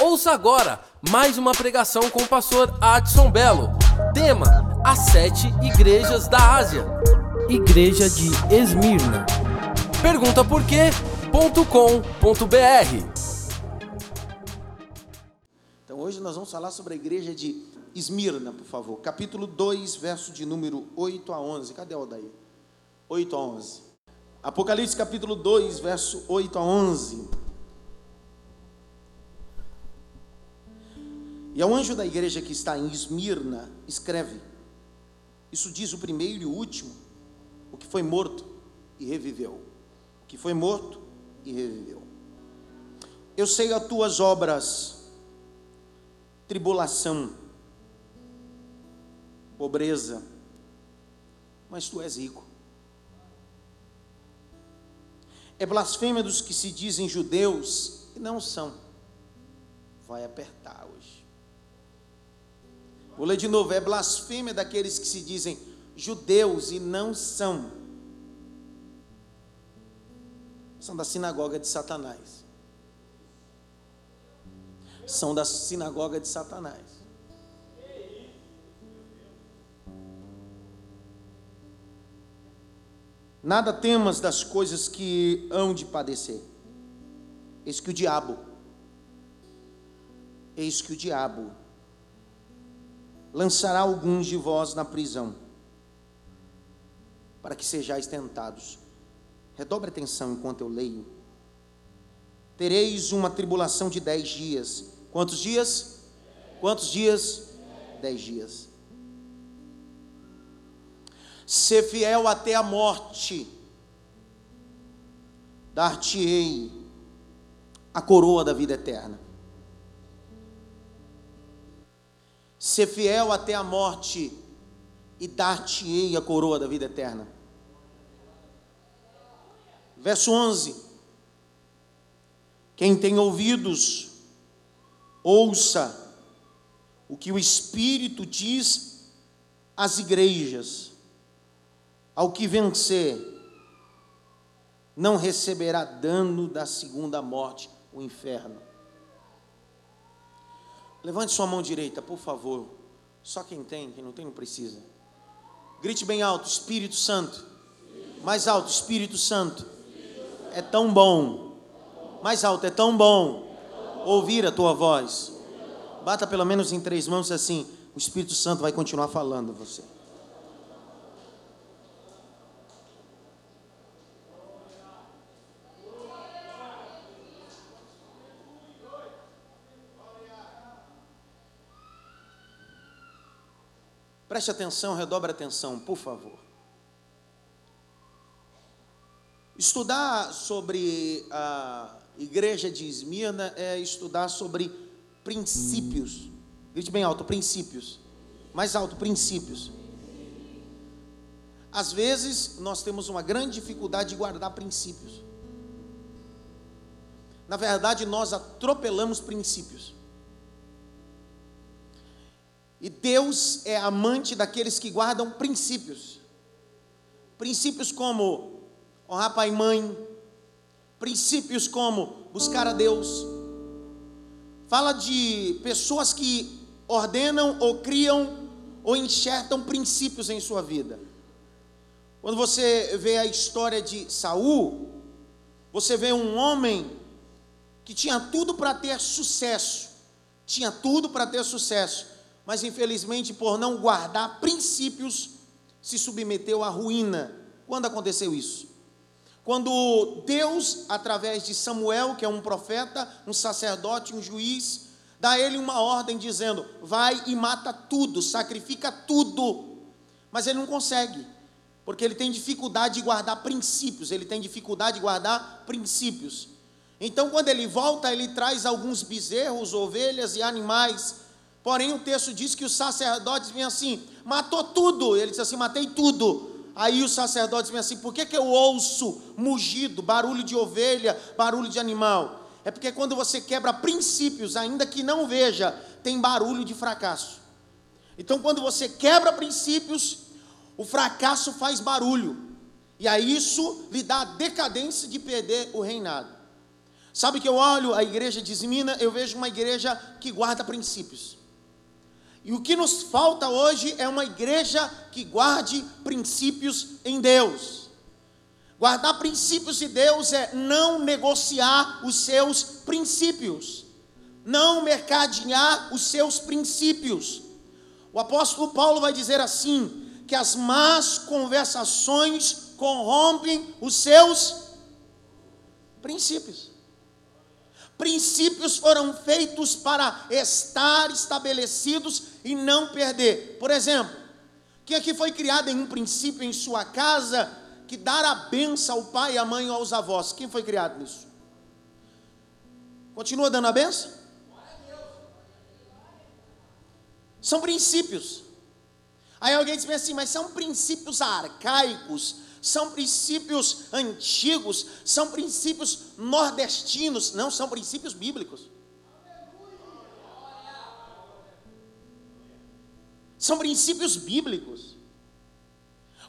Ouça agora mais uma pregação com o pastor Adson Belo. Tema: As sete igrejas da Ásia. Igreja de Esmirna. Pergunta por quê.com.br. Então hoje nós vamos falar sobre a igreja de Esmirna, por favor. Capítulo 2, verso de número 8 a 11. Cadê o daí? 8 a 11. Apocalipse capítulo 2, verso 8 a 11. E ao anjo da igreja que está em Esmirna, escreve: Isso diz o primeiro e o último, o que foi morto e reviveu. O que foi morto e reviveu. Eu sei as tuas obras, tribulação, pobreza, mas tu és rico. É blasfêmia dos que se dizem judeus e não são. Vai apertar. Vou ler de novo. É blasfêmia daqueles que se dizem judeus e não são. São da sinagoga de Satanás. São da sinagoga de Satanás. Nada temas das coisas que hão de padecer. Eis que o diabo, eis que o diabo lançará alguns de vós na prisão, para que sejais tentados. Redobre atenção enquanto eu leio. Tereis uma tribulação de dez dias. Quantos dias? Quantos dias? Dez dias. Ser fiel até a morte, dar-te-ei a coroa da vida eterna. Ser fiel até a morte e dar-te-ei a coroa da vida eterna. Verso 11: Quem tem ouvidos, ouça o que o Espírito diz às igrejas. Ao que vencer, não receberá dano da segunda morte, o inferno. Levante sua mão direita, por favor. Só quem tem, quem não tem, não precisa. Grite bem alto: Espírito Santo. Mais alto: Espírito Santo. É tão bom. Mais alto: é tão bom ouvir a tua voz. Bata pelo menos em três mãos assim: o Espírito Santo vai continuar falando você. Preste atenção, redobre atenção, por favor. Estudar sobre a igreja de Esmirna é estudar sobre princípios. Grite bem alto, princípios. Mais alto, princípios. Às vezes nós temos uma grande dificuldade de guardar princípios. Na verdade, nós atropelamos princípios. E Deus é amante daqueles que guardam princípios. Princípios como honrar pai e mãe, princípios como buscar a Deus. Fala de pessoas que ordenam ou criam ou enxertam princípios em sua vida. Quando você vê a história de Saul, você vê um homem que tinha tudo para ter sucesso, tinha tudo para ter sucesso, mas infelizmente por não guardar princípios, se submeteu à ruína. Quando aconteceu isso? Quando Deus, através de Samuel, que é um profeta, um sacerdote, um juiz, dá a ele uma ordem dizendo: vai e mata tudo, sacrifica tudo. Mas ele não consegue, porque ele tem dificuldade de guardar princípios, ele tem dificuldade de guardar princípios. Então, quando ele volta, ele traz alguns bezerros, ovelhas e animais Porém, o texto diz que os sacerdotes vêm assim: matou tudo. Ele diz assim: matei tudo. Aí os sacerdotes vêm assim: por que, que eu ouço mugido, barulho de ovelha, barulho de animal? É porque quando você quebra princípios, ainda que não veja, tem barulho de fracasso. Então, quando você quebra princípios, o fracasso faz barulho. E aí isso lhe dá a decadência de perder o reinado. Sabe que eu olho a igreja de Esmina, eu vejo uma igreja que guarda princípios. E o que nos falta hoje é uma igreja que guarde princípios em Deus. Guardar princípios de Deus é não negociar os seus princípios, não mercadear os seus princípios. O apóstolo Paulo vai dizer assim: que as más conversações corrompem os seus princípios. Princípios foram feitos para estar estabelecidos e não perder. Por exemplo, quem aqui foi criado em um princípio em sua casa que dar a benção ao pai, à mãe ou aos avós? Quem foi criado nisso? Continua dando a benção? São princípios. Aí alguém diz assim, mas são princípios arcaicos, são princípios antigos, são princípios nordestinos, não são princípios bíblicos. São princípios bíblicos.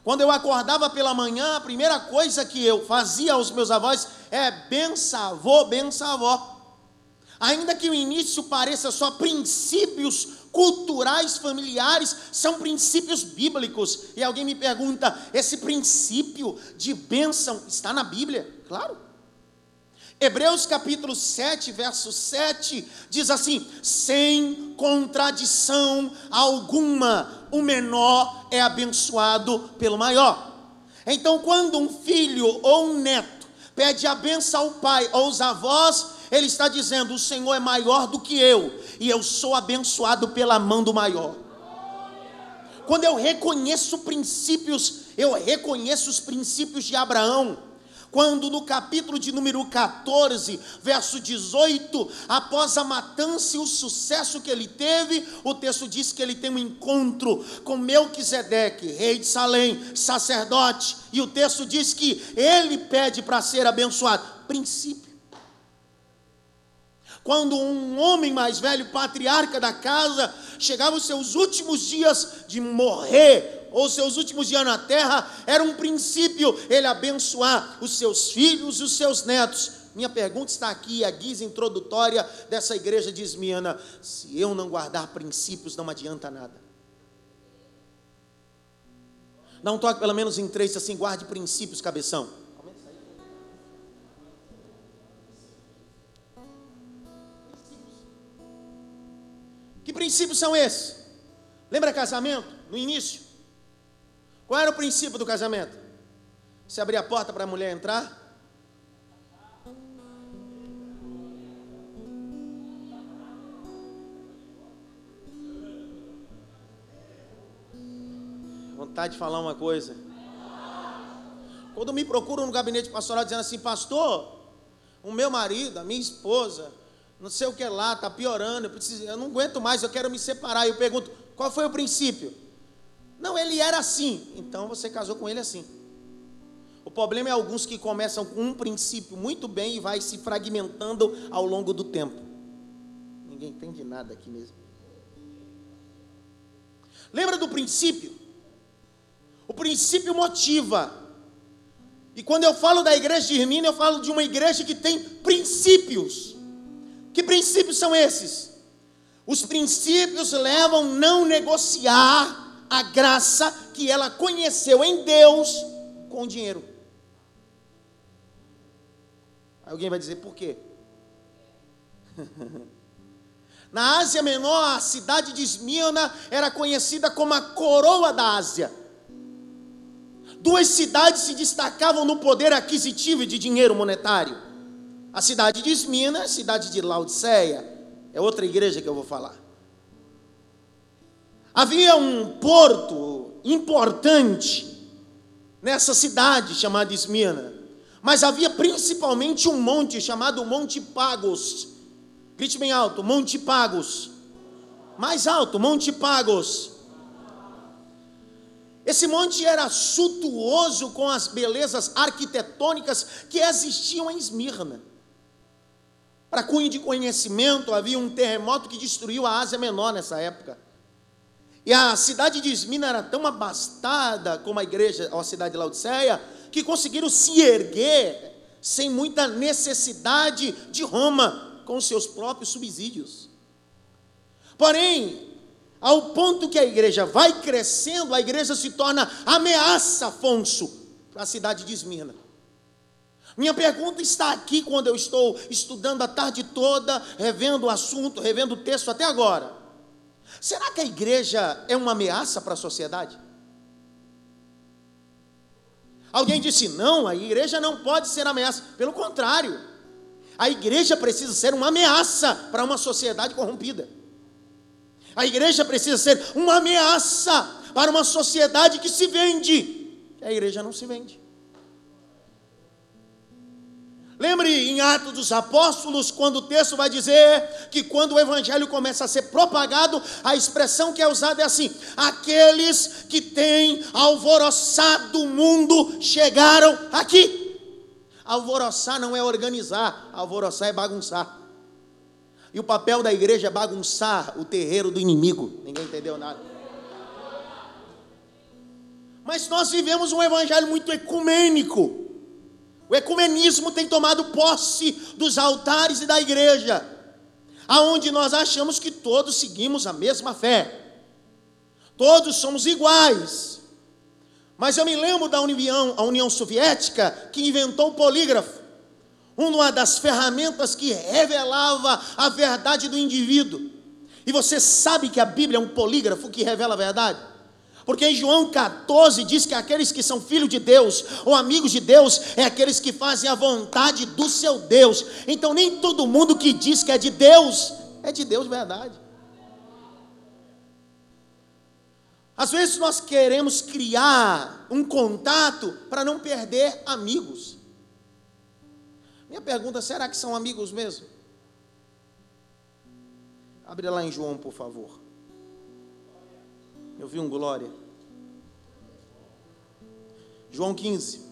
Quando eu acordava pela manhã, a primeira coisa que eu fazia aos meus avós é benção avô, benção avó. Ainda que o início pareça só princípios culturais familiares, são princípios bíblicos. E alguém me pergunta: esse princípio de bênção está na Bíblia? Claro. Hebreus capítulo 7, verso 7 diz assim: sem contradição alguma, o menor é abençoado pelo maior. Então, quando um filho ou um neto pede a benção ao pai ou aos avós, ele está dizendo: o Senhor é maior do que eu, e eu sou abençoado pela mão do maior. Quando eu reconheço princípios, eu reconheço os princípios de Abraão. Quando no capítulo de número 14, verso 18, após a matança e o sucesso que ele teve, o texto diz que ele tem um encontro com Melquisedeque, rei de Salém, sacerdote, e o texto diz que ele pede para ser abençoado. Princípio. Quando um homem mais velho, patriarca da casa, chegava os seus últimos dias de morrer, ou seus últimos dias na terra, era um princípio ele abençoar os seus filhos e os seus netos. Minha pergunta está aqui, a guisa introdutória dessa igreja de Esmiana: se eu não guardar princípios, não adianta nada. Dá um toque pelo menos em três, assim, guarde princípios, cabeção. Que princípios são esses? Lembra casamento? No início? Qual era o princípio do casamento? Se abrir a porta para a mulher entrar? Vontade de falar uma coisa. Quando me procuram no gabinete pastoral dizendo assim, pastor, o meu marido, a minha esposa, não sei o que lá, está piorando, eu, preciso, eu não aguento mais, eu quero me separar. Eu pergunto, qual foi o princípio? Não, ele era assim, então você casou com ele assim. O problema é alguns que começam com um princípio muito bem e vai se fragmentando ao longo do tempo. Ninguém entende nada aqui mesmo. Lembra do princípio? O princípio motiva. E quando eu falo da igreja de Irmina, eu falo de uma igreja que tem princípios. Que princípios são esses? Os princípios levam não negociar a graça que ela conheceu em Deus com dinheiro. Alguém vai dizer por quê? Na Ásia Menor, a cidade de Esmirna era conhecida como a coroa da Ásia. Duas cidades se destacavam no poder aquisitivo de dinheiro monetário. A cidade de Esmina, cidade de Laodiceia, é outra igreja que eu vou falar. Havia um porto importante nessa cidade chamada Esmina, mas havia principalmente um monte chamado Monte Pagos. Grite bem alto, Monte Pagos. Mais alto, Monte Pagos. Esse monte era suntuoso com as belezas arquitetônicas que existiam em Esmirna. Para cunho de conhecimento, havia um terremoto que destruiu a Ásia Menor nessa época. E a cidade de Esmina era tão abastada como a igreja, a cidade de Laodiceia, que conseguiram se erguer sem muita necessidade de Roma, com seus próprios subsídios. Porém, ao ponto que a igreja vai crescendo, a igreja se torna ameaça, Afonso, para a cidade de Esmirna. Minha pergunta está aqui quando eu estou estudando a tarde toda, revendo o assunto, revendo o texto até agora. Será que a igreja é uma ameaça para a sociedade? Alguém disse: não, a igreja não pode ser ameaça. Pelo contrário, a igreja precisa ser uma ameaça para uma sociedade corrompida. A igreja precisa ser uma ameaça para uma sociedade que se vende. A igreja não se vende. Lembre em Atos dos Apóstolos, quando o texto vai dizer que quando o evangelho começa a ser propagado, a expressão que é usada é assim: aqueles que têm alvoroçado o mundo chegaram aqui. Alvoroçar não é organizar, alvoroçar é bagunçar. E o papel da igreja é bagunçar o terreiro do inimigo. Ninguém entendeu nada. Mas nós vivemos um evangelho muito ecumênico. O ecumenismo tem tomado posse dos altares e da igreja, aonde nós achamos que todos seguimos a mesma fé. Todos somos iguais. Mas eu me lembro da União, a União Soviética, que inventou o polígrafo, uma das ferramentas que revelava a verdade do indivíduo. E você sabe que a Bíblia é um polígrafo que revela a verdade? Porque em João 14 diz que aqueles que são filhos de Deus ou amigos de Deus é aqueles que fazem a vontade do seu Deus. Então nem todo mundo que diz que é de Deus é de Deus verdade. Às vezes nós queremos criar um contato para não perder amigos. Minha pergunta, será que são amigos mesmo? Abre lá em João, por favor. Eu vi um glória. João 15.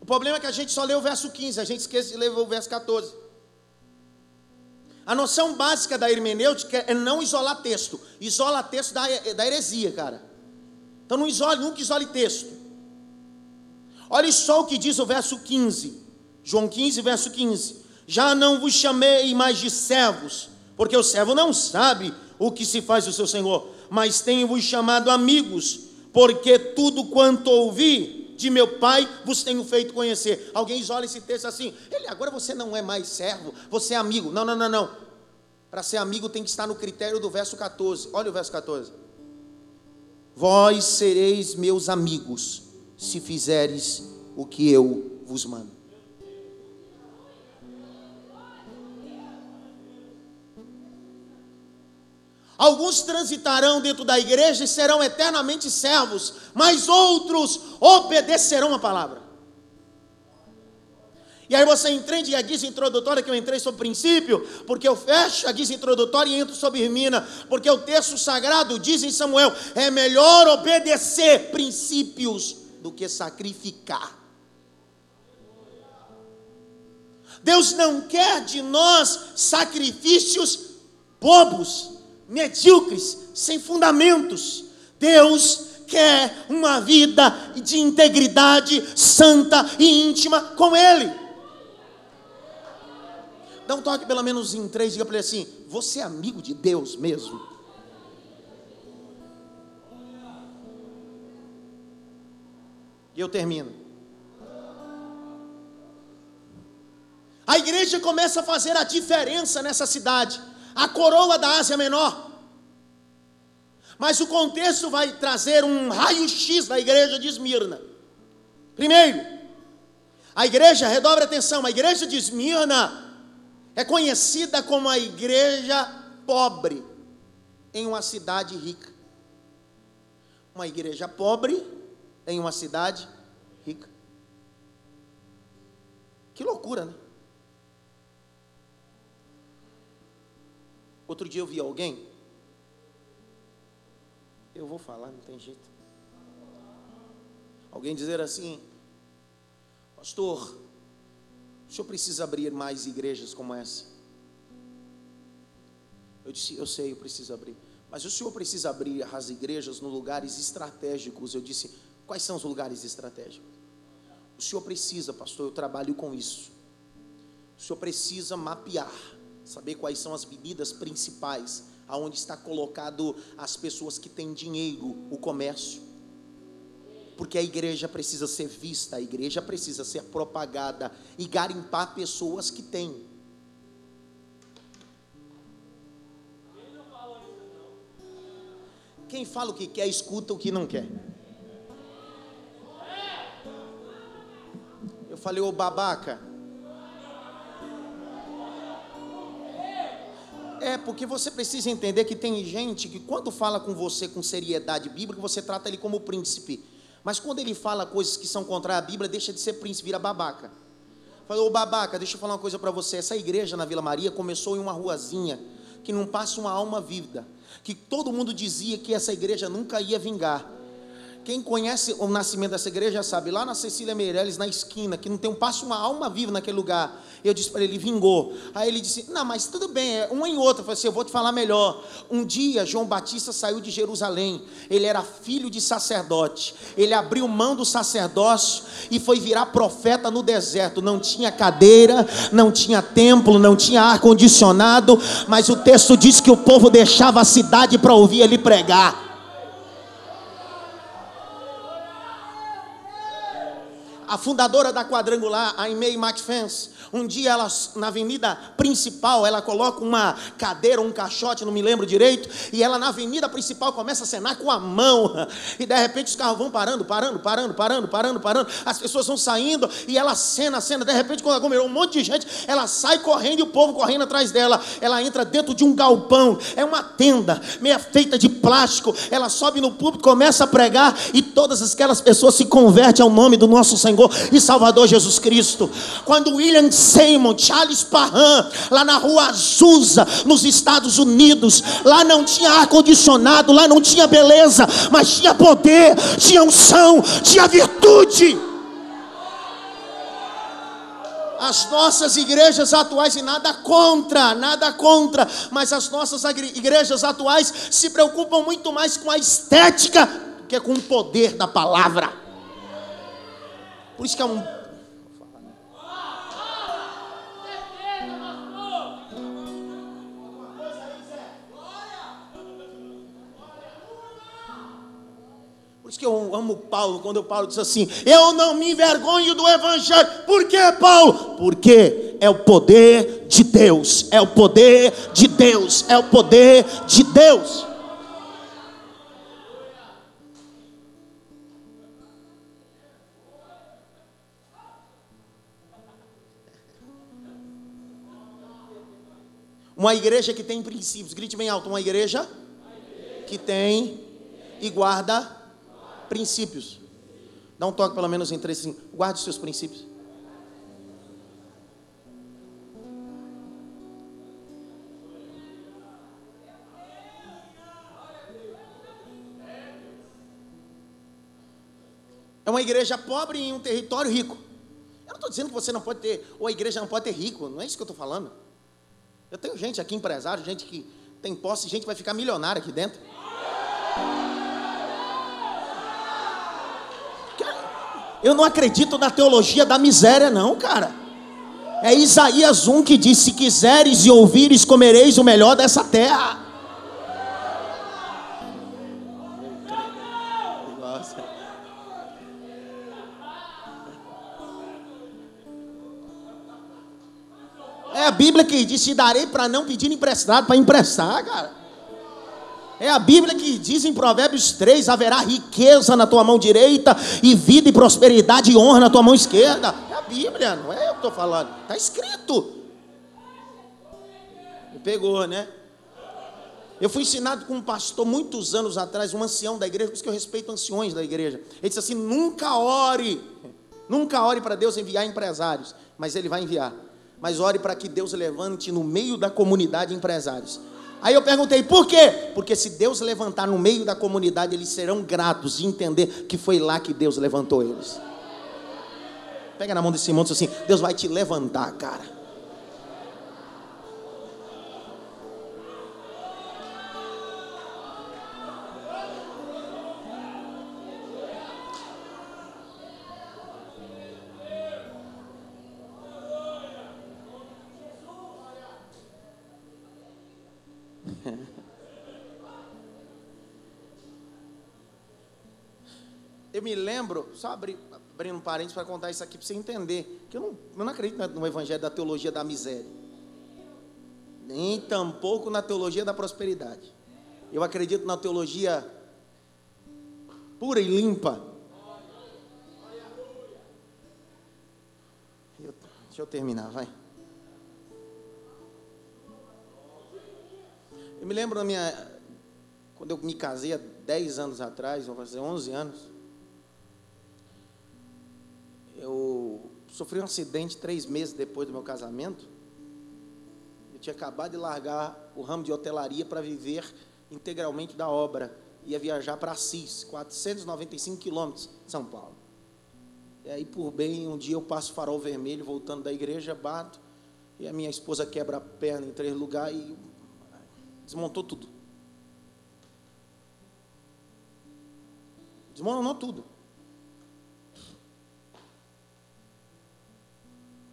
O problema é que a gente só lê o verso 15, a gente esquece de ler o verso 14. A noção básica da hermenêutica é não isolar texto. Isola texto da, da heresia, cara. Então não isole, nunca isole texto. Olha só o que diz o verso 15. João 15, verso 15: Já não vos chamei mais de servos, porque o servo não sabe o que se faz do seu senhor, mas tenho-vos chamado amigos, porque tudo quanto ouvi de meu pai vos tenho feito conhecer. Alguém olha esse texto assim, ele agora você não é mais servo, você é amigo. Não, não, não, não. Para ser amigo tem que estar no critério do verso 14. Olha o verso 14. Vós sereis meus amigos, se fizeres o que eu vos mando. Alguns transitarão dentro da igreja e serão eternamente servos, mas outros obedecerão a palavra. E aí você entende a guisa introdutória que eu entrei sobre princípio, porque eu fecho a guisa introdutória e entro sobre Irmina, porque o texto sagrado diz em Samuel: é melhor obedecer princípios do que sacrificar. Deus não quer de nós sacrifícios bobos medíocres, sem fundamentos. Deus quer uma vida de integridade santa e íntima com Ele. Dá um toque pelo menos em três, diga para ele assim: Você é amigo de Deus mesmo? E eu termino. A igreja começa a fazer a diferença nessa cidade a coroa da Ásia Menor. Mas o contexto vai trazer um raio-x da igreja de Esmirna. Primeiro, a igreja, redobre atenção, a igreja de Esmirna é conhecida como a igreja pobre em uma cidade rica. Uma igreja pobre em uma cidade rica. Que loucura, né? Outro dia eu vi alguém, eu vou falar, não tem jeito. Alguém dizer assim, pastor, o senhor precisa abrir mais igrejas como essa. Eu disse, eu sei, eu preciso abrir. Mas o senhor precisa abrir as igrejas nos lugares estratégicos. Eu disse: quais são os lugares estratégicos? O senhor precisa, pastor, eu trabalho com isso. O senhor precisa mapear, saber quais são as medidas principais, aonde está colocado as pessoas que têm dinheiro, o comércio. Porque a igreja precisa ser vista, a igreja precisa ser propagada e garimpar pessoas que têm. Quem fala o que quer, escuta o que não quer. Eu falei, ô babaca. É, porque você precisa entender que tem gente que quando fala com você com seriedade bíblica, você trata ele como príncipe. Mas quando ele fala coisas que são contra a Bíblia, deixa de ser príncipe, vira babaca. Falou, babaca, deixa eu falar uma coisa para você. Essa igreja na Vila Maria começou em uma ruazinha que não passa uma alma viva que todo mundo dizia que essa igreja nunca ia vingar. Quem conhece o nascimento dessa igreja sabe, lá na Cecília Meirelles, na esquina, que não tem um passo, uma alma viva naquele lugar. Eu disse para ele, vingou. Aí ele disse, não, mas tudo bem, é um em outro. Eu falei assim, eu vou te falar melhor. Um dia, João Batista saiu de Jerusalém. Ele era filho de sacerdote. Ele abriu mão do sacerdócio e foi virar profeta no deserto. Não tinha cadeira, não tinha templo, não tinha ar-condicionado. Mas o texto diz que o povo deixava a cidade para ouvir ele pregar. A fundadora da quadrangular, a Aimee McFence, um dia ela, na avenida principal, ela coloca uma cadeira, um caixote, não me lembro direito, e ela na avenida principal começa a cenar com a mão, e de repente os carros vão parando, parando, parando, parando, parando, parando, as pessoas vão saindo, e ela cena, cena, de repente quando aglomerou um monte de gente, ela sai correndo e o povo correndo atrás dela, ela entra dentro de um galpão, é uma tenda, meia feita de plástico, ela sobe no púlpito, começa a pregar, e todas aquelas pessoas se convertem ao nome do nosso Senhor e Salvador Jesus Cristo. Quando William Seymour, Charles Parham, lá na rua Azusa, nos Estados Unidos. Lá não tinha ar-condicionado, lá não tinha beleza, mas tinha poder, tinha unção, tinha virtude. As nossas igrejas atuais, e nada contra, nada contra, mas as nossas igrejas atuais se preocupam muito mais com a estética do que com o poder da palavra. Por isso que é um isso que eu amo Paulo, quando o Paulo diz assim: Eu não me envergonho do Evangelho. Por que, Paulo? Porque é o poder de Deus, é o poder de Deus, é o poder de Deus. Uma igreja que tem princípios, grite bem alto: uma igreja que tem e guarda princípios. Dá um toque pelo menos em três, guarde os seus princípios. É uma igreja pobre em um território rico. Eu não estou dizendo que você não pode ter, ou a igreja não pode ter rico, não é isso que eu estou falando. Eu tenho gente aqui, empresário, gente que tem posse, gente que vai ficar milionária aqui dentro. Eu não acredito na teologia da miséria, não, cara. É Isaías 1 que diz: Se quiseres e ouvires, comereis o melhor dessa terra. Bíblia que diz: Te darei para não pedir emprestado, para emprestar, cara. É a Bíblia que diz em Provérbios 3: haverá riqueza na tua mão direita, e vida e prosperidade e honra na tua mão esquerda. É a Bíblia, não é eu que estou falando, está escrito. Me pegou, né? Eu fui ensinado com um pastor muitos anos atrás, um ancião da igreja, por isso que eu respeito anciões da igreja. Ele disse assim: nunca ore, nunca ore para Deus enviar empresários, mas Ele vai enviar. Mas ore para que Deus levante no meio da comunidade empresários Aí eu perguntei, por quê? Porque se Deus levantar no meio da comunidade, eles serão gratos de entender que foi lá que Deus levantou eles. Pega na mão desse e diz assim: Deus vai te levantar, cara. Eu me lembro, só abrindo um parênteses para contar isso aqui para você entender, que eu não, eu não acredito no evangelho da teologia da miséria, nem tampouco na teologia da prosperidade. Eu acredito na teologia pura e limpa. Eu, deixa eu terminar, vai. Eu me lembro da minha. Quando eu me casei há 10 anos atrás, vou fazer 11 anos. Eu sofri um acidente três meses depois do meu casamento. Eu tinha acabado de largar o ramo de hotelaria para viver integralmente da obra. Ia viajar para Assis, 495 quilômetros de São Paulo. E aí, por bem, um dia eu passo farol vermelho voltando da igreja, bato, e a minha esposa quebra a perna em três lugares e Desmontou tudo. Desmoronou tudo.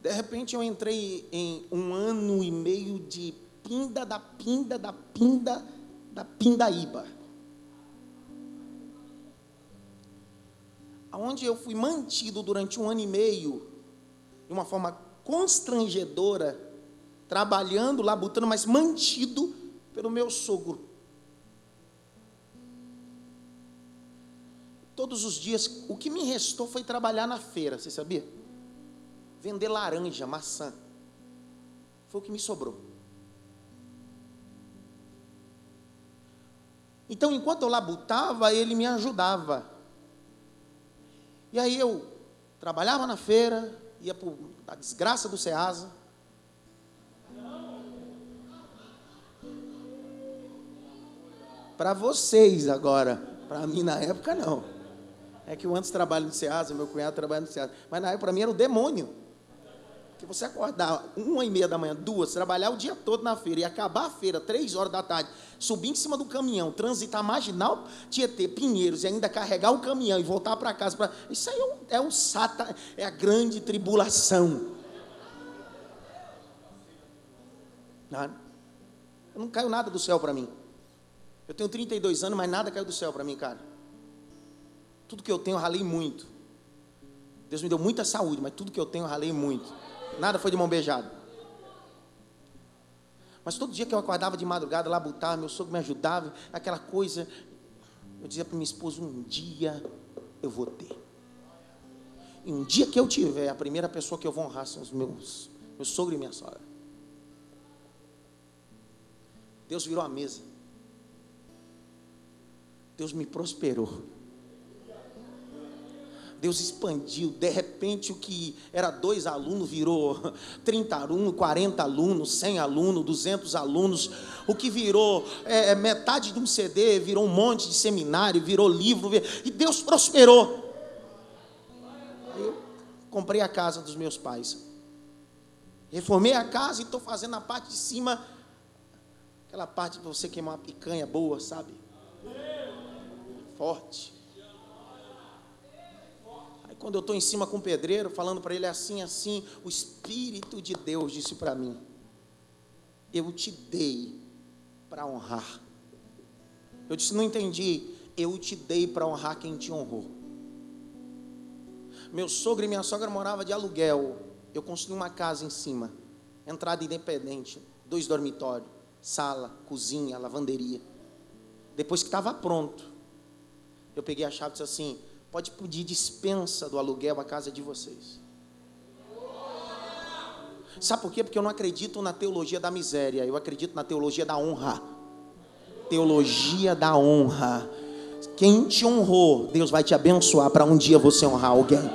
De repente eu entrei em um ano e meio de pinda da pinda da pinda da pindaíba. Onde eu fui mantido durante um ano e meio, de uma forma constrangedora, trabalhando, labutando, mas mantido pelo meu sogro. Todos os dias, o que me restou foi trabalhar na feira, você sabia? Vender laranja, maçã. Foi o que me sobrou. Então, enquanto eu labutava, ele me ajudava. E aí eu trabalhava na feira, ia para a desgraça do Ceasa, Para vocês agora. Para mim, na época, não. É que eu antes trabalho no Ceasa, meu cunhado trabalha no Ceasa. Mas na época, para mim, era o demônio. Porque você acordar uma e meia da manhã, duas, trabalhar o dia todo na feira e acabar a feira, três horas da tarde, subir em cima do caminhão, transitar marginal, Tietê, Pinheiros, e ainda carregar o caminhão e voltar para casa. Pra... Isso aí é um, é um sata, é a grande tribulação. Não, não caiu nada do céu para mim. Eu tenho 32 anos, mas nada caiu do céu para mim, cara. Tudo que eu tenho, eu ralei muito. Deus me deu muita saúde, mas tudo que eu tenho, eu ralei muito. Nada foi de mão beijada. Mas todo dia que eu acordava de madrugada, lá botava, meu sogro me ajudava, aquela coisa. Eu dizia para minha esposa: um dia eu vou ter. E um dia que eu tiver, a primeira pessoa que eu vou honrar são os meus, meu sogro e minha sogra. Deus virou a mesa. Deus me prosperou. Deus expandiu, de repente o que era dois alunos virou 30 alunos, 40 alunos, 100 alunos, 200 alunos. O que virou é, é, metade de um CD virou um monte de seminário, virou livro, e Deus prosperou. Eu comprei a casa dos meus pais, reformei a casa e estou fazendo a parte de cima, aquela parte de você queimar uma picanha boa, sabe? Forte. Aí quando eu estou em cima com o pedreiro, falando para ele assim, assim, o Espírito de Deus disse para mim: Eu te dei para honrar. Eu disse: Não entendi. Eu te dei para honrar quem te honrou. Meu sogro e minha sogra moravam de aluguel. Eu construí uma casa em cima, entrada independente, dois dormitórios, sala, cozinha, lavanderia. Depois que estava pronto, eu peguei a chave e disse assim: pode pedir dispensa do aluguel à casa de vocês. Sabe por quê? Porque eu não acredito na teologia da miséria, eu acredito na teologia da honra. Teologia da honra. Quem te honrou, Deus vai te abençoar para um dia você honrar alguém.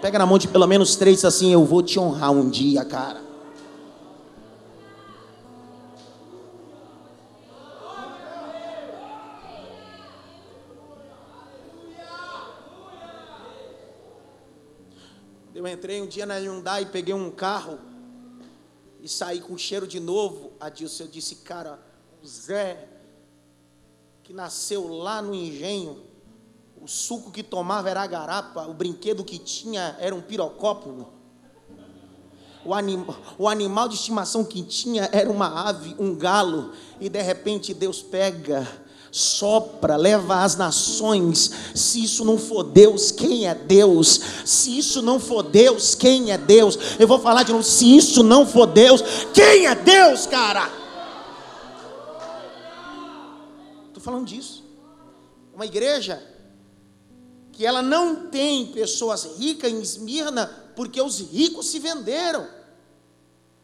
Pega na mão de pelo menos três assim, eu vou te honrar um dia, cara. Eu entrei um dia na Hyundai peguei um carro e saí com cheiro de novo. Adilson, eu disse, cara, o Zé, que nasceu lá no engenho, o suco que tomava era garapa, o brinquedo que tinha era um pirocópio. o, anim, o animal de estimação que tinha era uma ave, um galo, e de repente Deus pega, sopra, leva às nações. Se isso não for Deus, quem é Deus? Se isso não for Deus, quem é Deus? Eu vou falar de novo: se isso não for Deus, quem é Deus, cara? Estou falando disso. Uma igreja que ela não tem pessoas ricas em Esmirna, porque os ricos se venderam.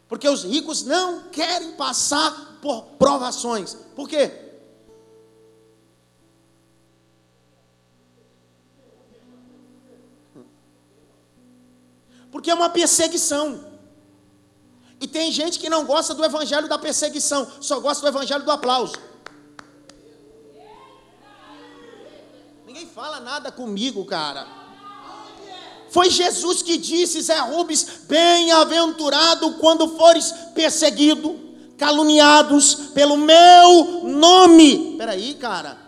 Porque os ricos não querem passar por provações. Por quê? Porque é uma perseguição. E tem gente que não gosta do evangelho da perseguição, só gosta do evangelho do aplauso. Ninguém fala nada comigo, cara. Foi Jesus que disse, Zé Rubens: Bem-aventurado quando fores perseguido, caluniados pelo meu nome. Peraí, cara.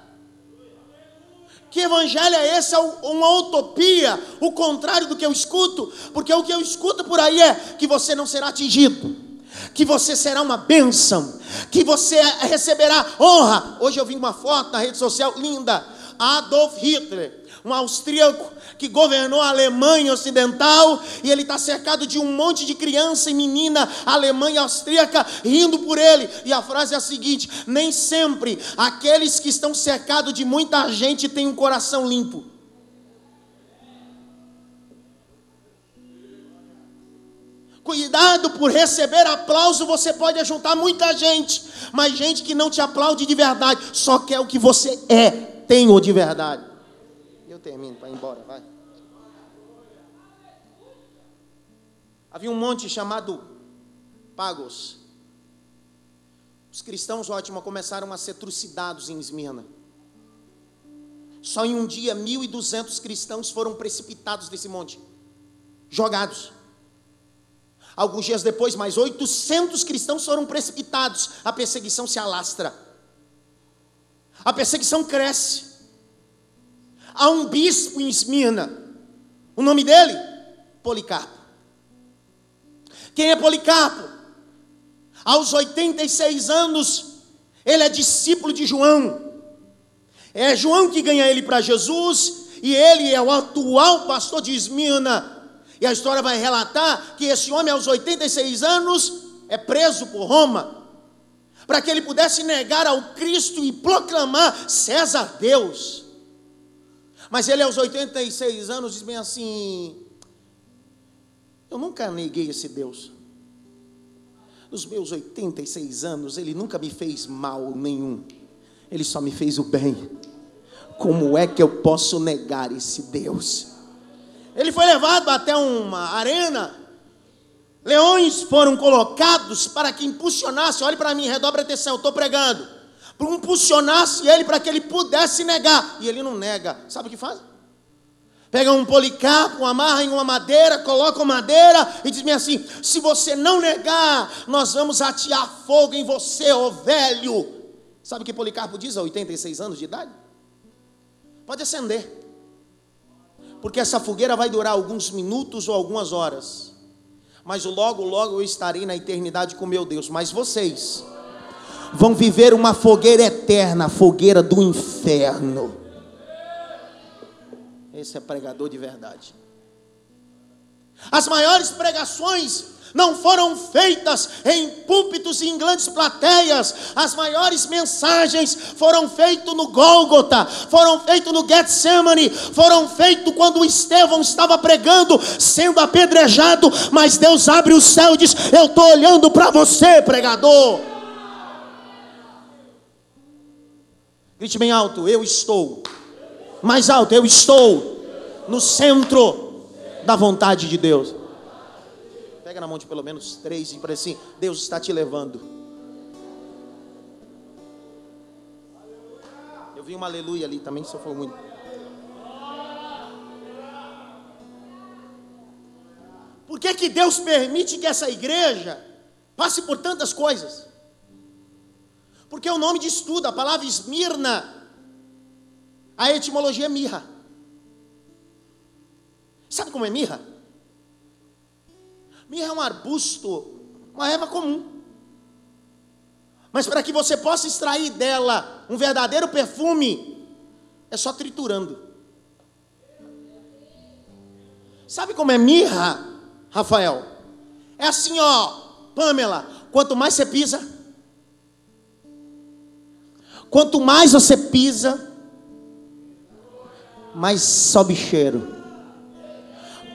Que evangelho é esse? É uma utopia, o contrário do que eu escuto, porque o que eu escuto por aí é que você não será atingido, que você será uma bênção, que você receberá honra. Hoje eu vi uma foto na rede social linda, Adolf Hitler um austríaco que governou a Alemanha Ocidental, e ele está cercado de um monte de criança e menina alemã e austríaca rindo por ele. E a frase é a seguinte: nem sempre aqueles que estão cercados de muita gente têm um coração limpo. Cuidado por receber aplauso, você pode ajuntar muita gente, mas gente que não te aplaude de verdade, só quer o que você é, tem ou de verdade termino para ir embora, vai. Havia um monte chamado Pagos. Os cristãos, ótimo, começaram a ser trucidados em Esmirna. Só em um dia, 1.200 cristãos foram precipitados desse monte, jogados. Alguns dias depois, mais 800 cristãos foram precipitados. A perseguição se alastra. A perseguição cresce a um bispo em Esmirna. O nome dele? Policarpo. Quem é Policarpo? Aos 86 anos, ele é discípulo de João. É João que ganha ele para Jesus, e ele é o atual pastor de Esmirna. E a história vai relatar que esse homem, aos 86 anos, é preso por Roma, para que ele pudesse negar ao Cristo e proclamar César Deus. Mas ele, aos 86 anos, diz bem assim: Eu nunca neguei esse Deus. Nos meus 86 anos, ele nunca me fez mal nenhum, ele só me fez o bem. Como é que eu posso negar esse Deus? Ele foi levado até uma arena. Leões foram colocados para que impulsionasse. Olhe para mim, redobre atenção, eu estou pregando impulsionasse ele para que ele pudesse negar. E ele não nega. Sabe o que faz? Pega um policarpo, amarra em uma madeira, coloca madeira e diz-me assim: se você não negar, nós vamos atear fogo em você, ó velho. Sabe o que Policarpo diz a 86 anos de idade? Pode acender. Porque essa fogueira vai durar alguns minutos ou algumas horas. Mas logo, logo eu estarei na eternidade com meu Deus. Mas vocês, vão viver uma fogueira eterna, a fogueira do inferno. Esse é pregador de verdade. As maiores pregações não foram feitas em púlpitos e em grandes plateias. As maiores mensagens foram feitas no Gólgota, foram feitas no Getsemane, foram feitas quando Estevão estava pregando, sendo apedrejado. Mas Deus abre o céu e diz: Eu estou olhando para você, pregador. Grite bem alto, eu estou. Mais alto, eu estou no centro da vontade de Deus. Pega na mão de pelo menos três e para assim, Deus está te levando. Eu vi uma aleluia ali também, se for muito. Por que, que Deus permite que essa igreja passe por tantas coisas? Porque o nome diz tudo, a palavra Esmirna, a etimologia é mirra. Sabe como é mirra? Mirra é um arbusto, uma erva comum. Mas para que você possa extrair dela um verdadeiro perfume, é só triturando. Sabe como é mirra, Rafael? É assim, ó, Pamela, quanto mais você pisa, quanto mais você pisa, mais sobe cheiro.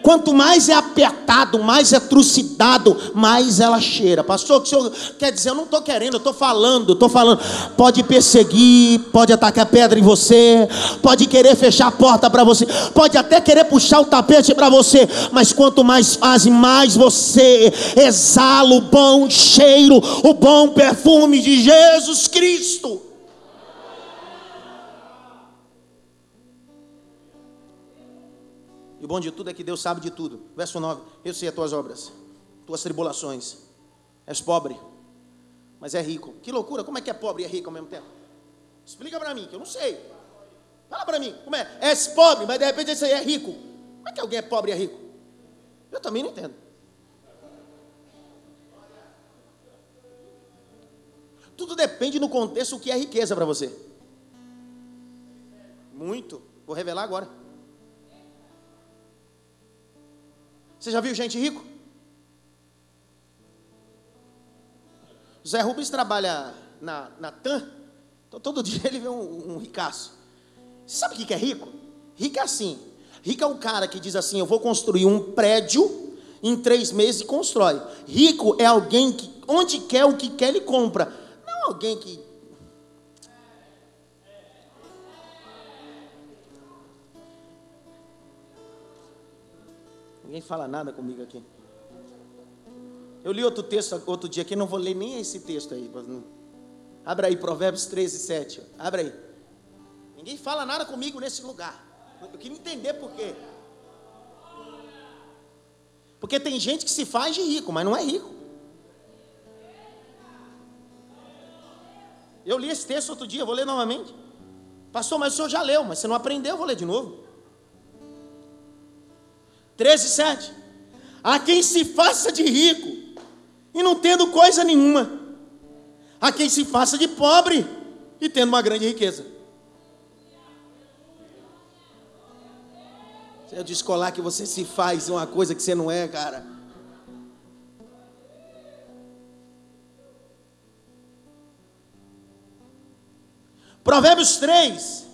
Quanto mais é apertado, mais é trucidado, mais ela cheira. Pastor, o que o senhor quer dizer? Eu não estou querendo, eu estou falando, estou falando. Pode perseguir, pode atacar pedra em você, pode querer fechar a porta para você, pode até querer puxar o tapete para você, mas quanto mais fazem, mais você exala o bom cheiro, o bom perfume de Jesus Cristo. Bom de tudo é que Deus sabe de tudo. Verso 9: Eu sei as tuas obras, tuas tribulações. És pobre, mas é rico. Que loucura, como é que é pobre e é rico ao mesmo tempo? Explica para mim, que eu não sei. Fala para mim, como é? És pobre, mas de repente você é rico. Como é que alguém é pobre e é rico? Eu também não entendo. Tudo depende no contexto o que é riqueza para você. Muito. Vou revelar agora. Você já viu gente rico? Zé Rubens trabalha na, na TAM, então todo dia ele vê um, um ricaço. Você sabe o que é rico? Rico é assim. Rico é o cara que diz assim: Eu vou construir um prédio em três meses e constrói. Rico é alguém que, onde quer o que quer, ele compra. Não alguém que Ninguém fala nada comigo aqui. Eu li outro texto outro dia aqui, não vou ler nem esse texto aí. Abra aí, Provérbios 13, 7. Abra aí. Ninguém fala nada comigo nesse lugar. Eu queria entender por quê. Porque tem gente que se faz de rico, mas não é rico. Eu li esse texto outro dia, vou ler novamente. Pastor, mas o senhor já leu, mas você não aprendeu, eu vou ler de novo. 13, 7. A quem se faça de rico e não tendo coisa nenhuma. A quem se faça de pobre e tendo uma grande riqueza. Você é descolar que você se faz uma coisa que você não é, cara. Provérbios 3,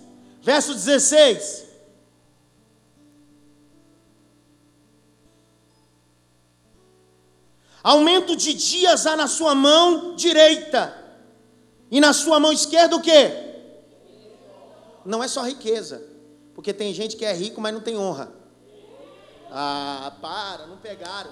verso 16. Aumento de dias há na sua mão direita. E na sua mão esquerda o quê? Não é só riqueza. Porque tem gente que é rico, mas não tem honra. Ah, para, não pegaram.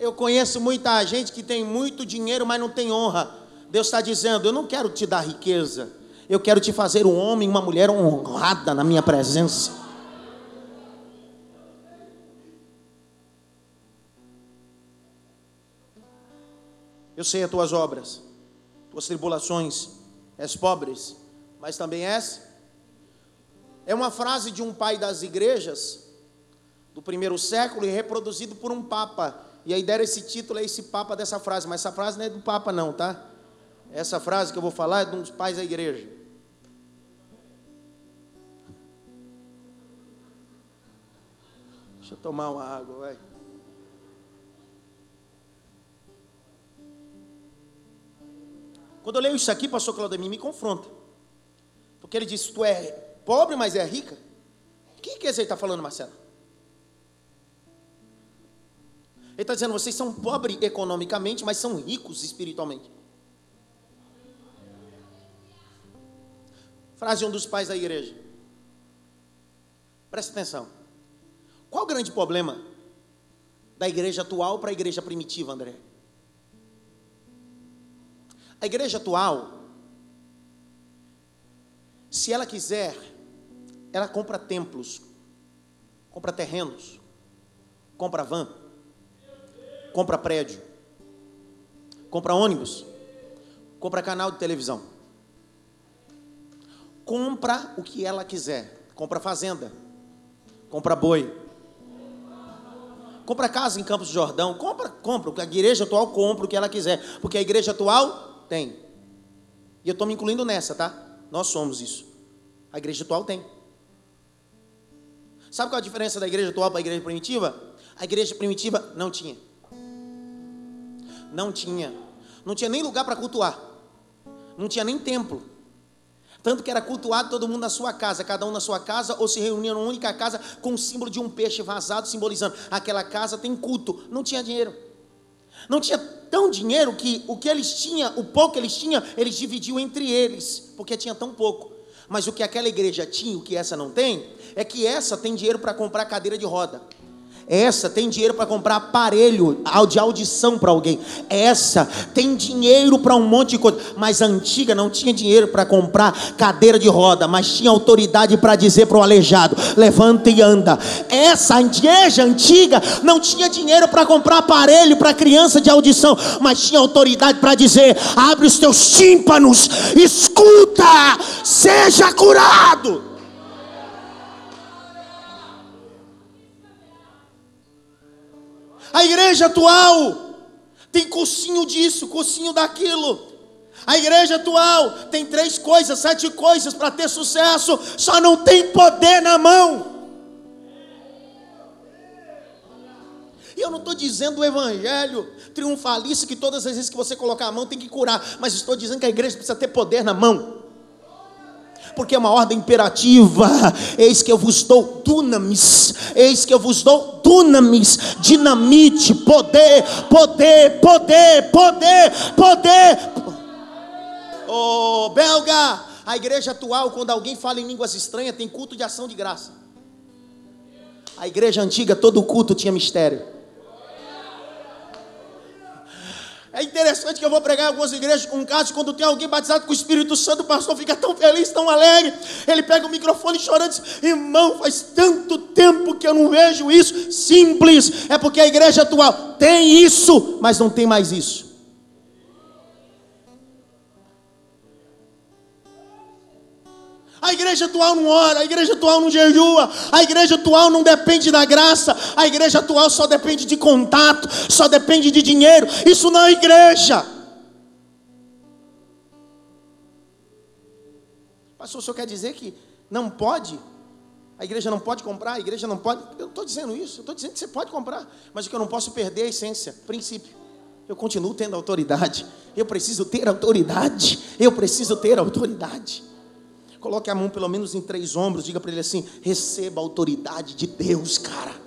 Eu conheço muita gente que tem muito dinheiro, mas não tem honra. Deus está dizendo: Eu não quero te dar riqueza. Eu quero te fazer um homem, uma mulher honrada na minha presença. Eu sei as tuas obras, tuas tribulações, és pobres, mas também és. É uma frase de um pai das igrejas do primeiro século e reproduzido por um papa. E aí deram esse título a esse papa dessa frase, mas essa frase não é do papa não, tá? Essa frase que eu vou falar é de um dos pais da igreja. Deixa eu tomar uma água, vai. Quando eu leio isso aqui, pastor Claudemir me confronta. Porque ele diz: Tu é pobre, mas é rica. O que, que ele está falando, Marcelo? Ele está dizendo: vocês são pobres economicamente, mas são ricos espiritualmente. Frase de um dos pais da igreja. Presta atenção. Qual o grande problema da igreja atual para a igreja primitiva, André? A igreja atual, se ela quiser, ela compra templos, compra terrenos, compra van, compra prédio, compra ônibus, compra canal de televisão, compra o que ela quiser, compra fazenda, compra boi, compra casa em Campos do Jordão, compra, compra, a igreja atual compra o que ela quiser, porque a igreja atual tem. E eu estou me incluindo nessa, tá? Nós somos isso. A igreja atual tem. Sabe qual é a diferença da igreja atual para a igreja primitiva? A igreja primitiva não tinha. Não tinha. Não tinha nem lugar para cultuar. Não tinha nem templo. Tanto que era cultuado todo mundo na sua casa, cada um na sua casa, ou se reunia numa única casa com o símbolo de um peixe vazado, simbolizando aquela casa tem culto. Não tinha dinheiro. Não tinha tão dinheiro que o que eles tinham, o pouco que eles tinham, eles dividiam entre eles, porque tinha tão pouco. Mas o que aquela igreja tinha, o que essa não tem, é que essa tem dinheiro para comprar cadeira de roda. Essa tem dinheiro para comprar aparelho de audição para alguém. Essa tem dinheiro para um monte de coisa. Mas a antiga não tinha dinheiro para comprar cadeira de roda, mas tinha autoridade para dizer para o aleijado: levanta e anda. Essa igreja antiga não tinha dinheiro para comprar aparelho para criança de audição, mas tinha autoridade para dizer: abre os teus tímpanos, escuta, seja curado. A igreja atual tem cursinho disso, cursinho daquilo. A igreja atual tem três coisas, sete coisas para ter sucesso, só não tem poder na mão. E eu não estou dizendo o evangelho triunfalista que todas as vezes que você colocar a mão tem que curar, mas estou dizendo que a igreja precisa ter poder na mão porque é uma ordem imperativa. Eis que eu vos dou dunamis, eis que eu vos dou dunamis, dinamite, poder, poder, poder, poder, poder. Ô oh, belga, a igreja atual, quando alguém fala em línguas estranhas, tem culto de ação de graça. A igreja antiga, todo culto tinha mistério. É interessante que eu vou pregar em algumas igrejas com um caso, quando tem alguém batizado com o Espírito Santo, o pastor fica tão feliz, tão alegre. Ele pega o microfone chorando e diz: Irmão, faz tanto tempo que eu não vejo isso. Simples, é porque a igreja atual tem isso, mas não tem mais isso. A igreja atual não ora, a igreja atual não jejua, a igreja atual não depende da graça, a igreja atual só depende de contato, só depende de dinheiro. Isso não é igreja. Pastor, o senhor quer dizer que não pode? A igreja não pode comprar, a igreja não pode. Eu estou dizendo isso, eu estou dizendo que você pode comprar, mas que eu não posso perder a essência, princípio. Eu continuo tendo autoridade, eu preciso ter autoridade, eu preciso ter autoridade. Coloque a mão pelo menos em três ombros, diga para ele assim: receba a autoridade de Deus, cara.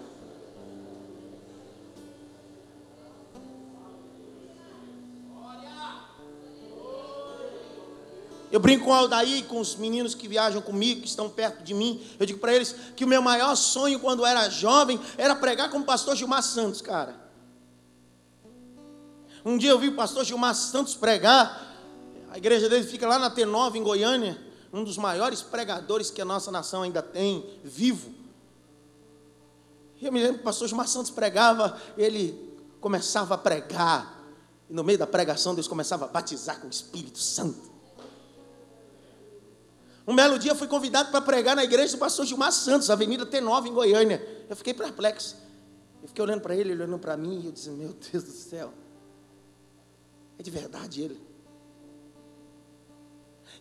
Eu brinco com o Aldair, com os meninos que viajam comigo, que estão perto de mim. Eu digo para eles que o meu maior sonho quando era jovem era pregar como o pastor Gilmar Santos, cara. Um dia eu vi o pastor Gilmar Santos pregar. A igreja dele fica lá na T9, em Goiânia um dos maiores pregadores que a nossa nação ainda tem, vivo. Eu me lembro que o pastor Gilmar Santos pregava, ele começava a pregar, e no meio da pregação Deus começava a batizar com o Espírito Santo. Um belo dia fui convidado para pregar na igreja do pastor Gilmar Santos, Avenida T9, em Goiânia. Eu fiquei perplexo. Eu fiquei olhando para ele, ele olhando para mim, e eu disse, meu Deus do céu. É de verdade ele.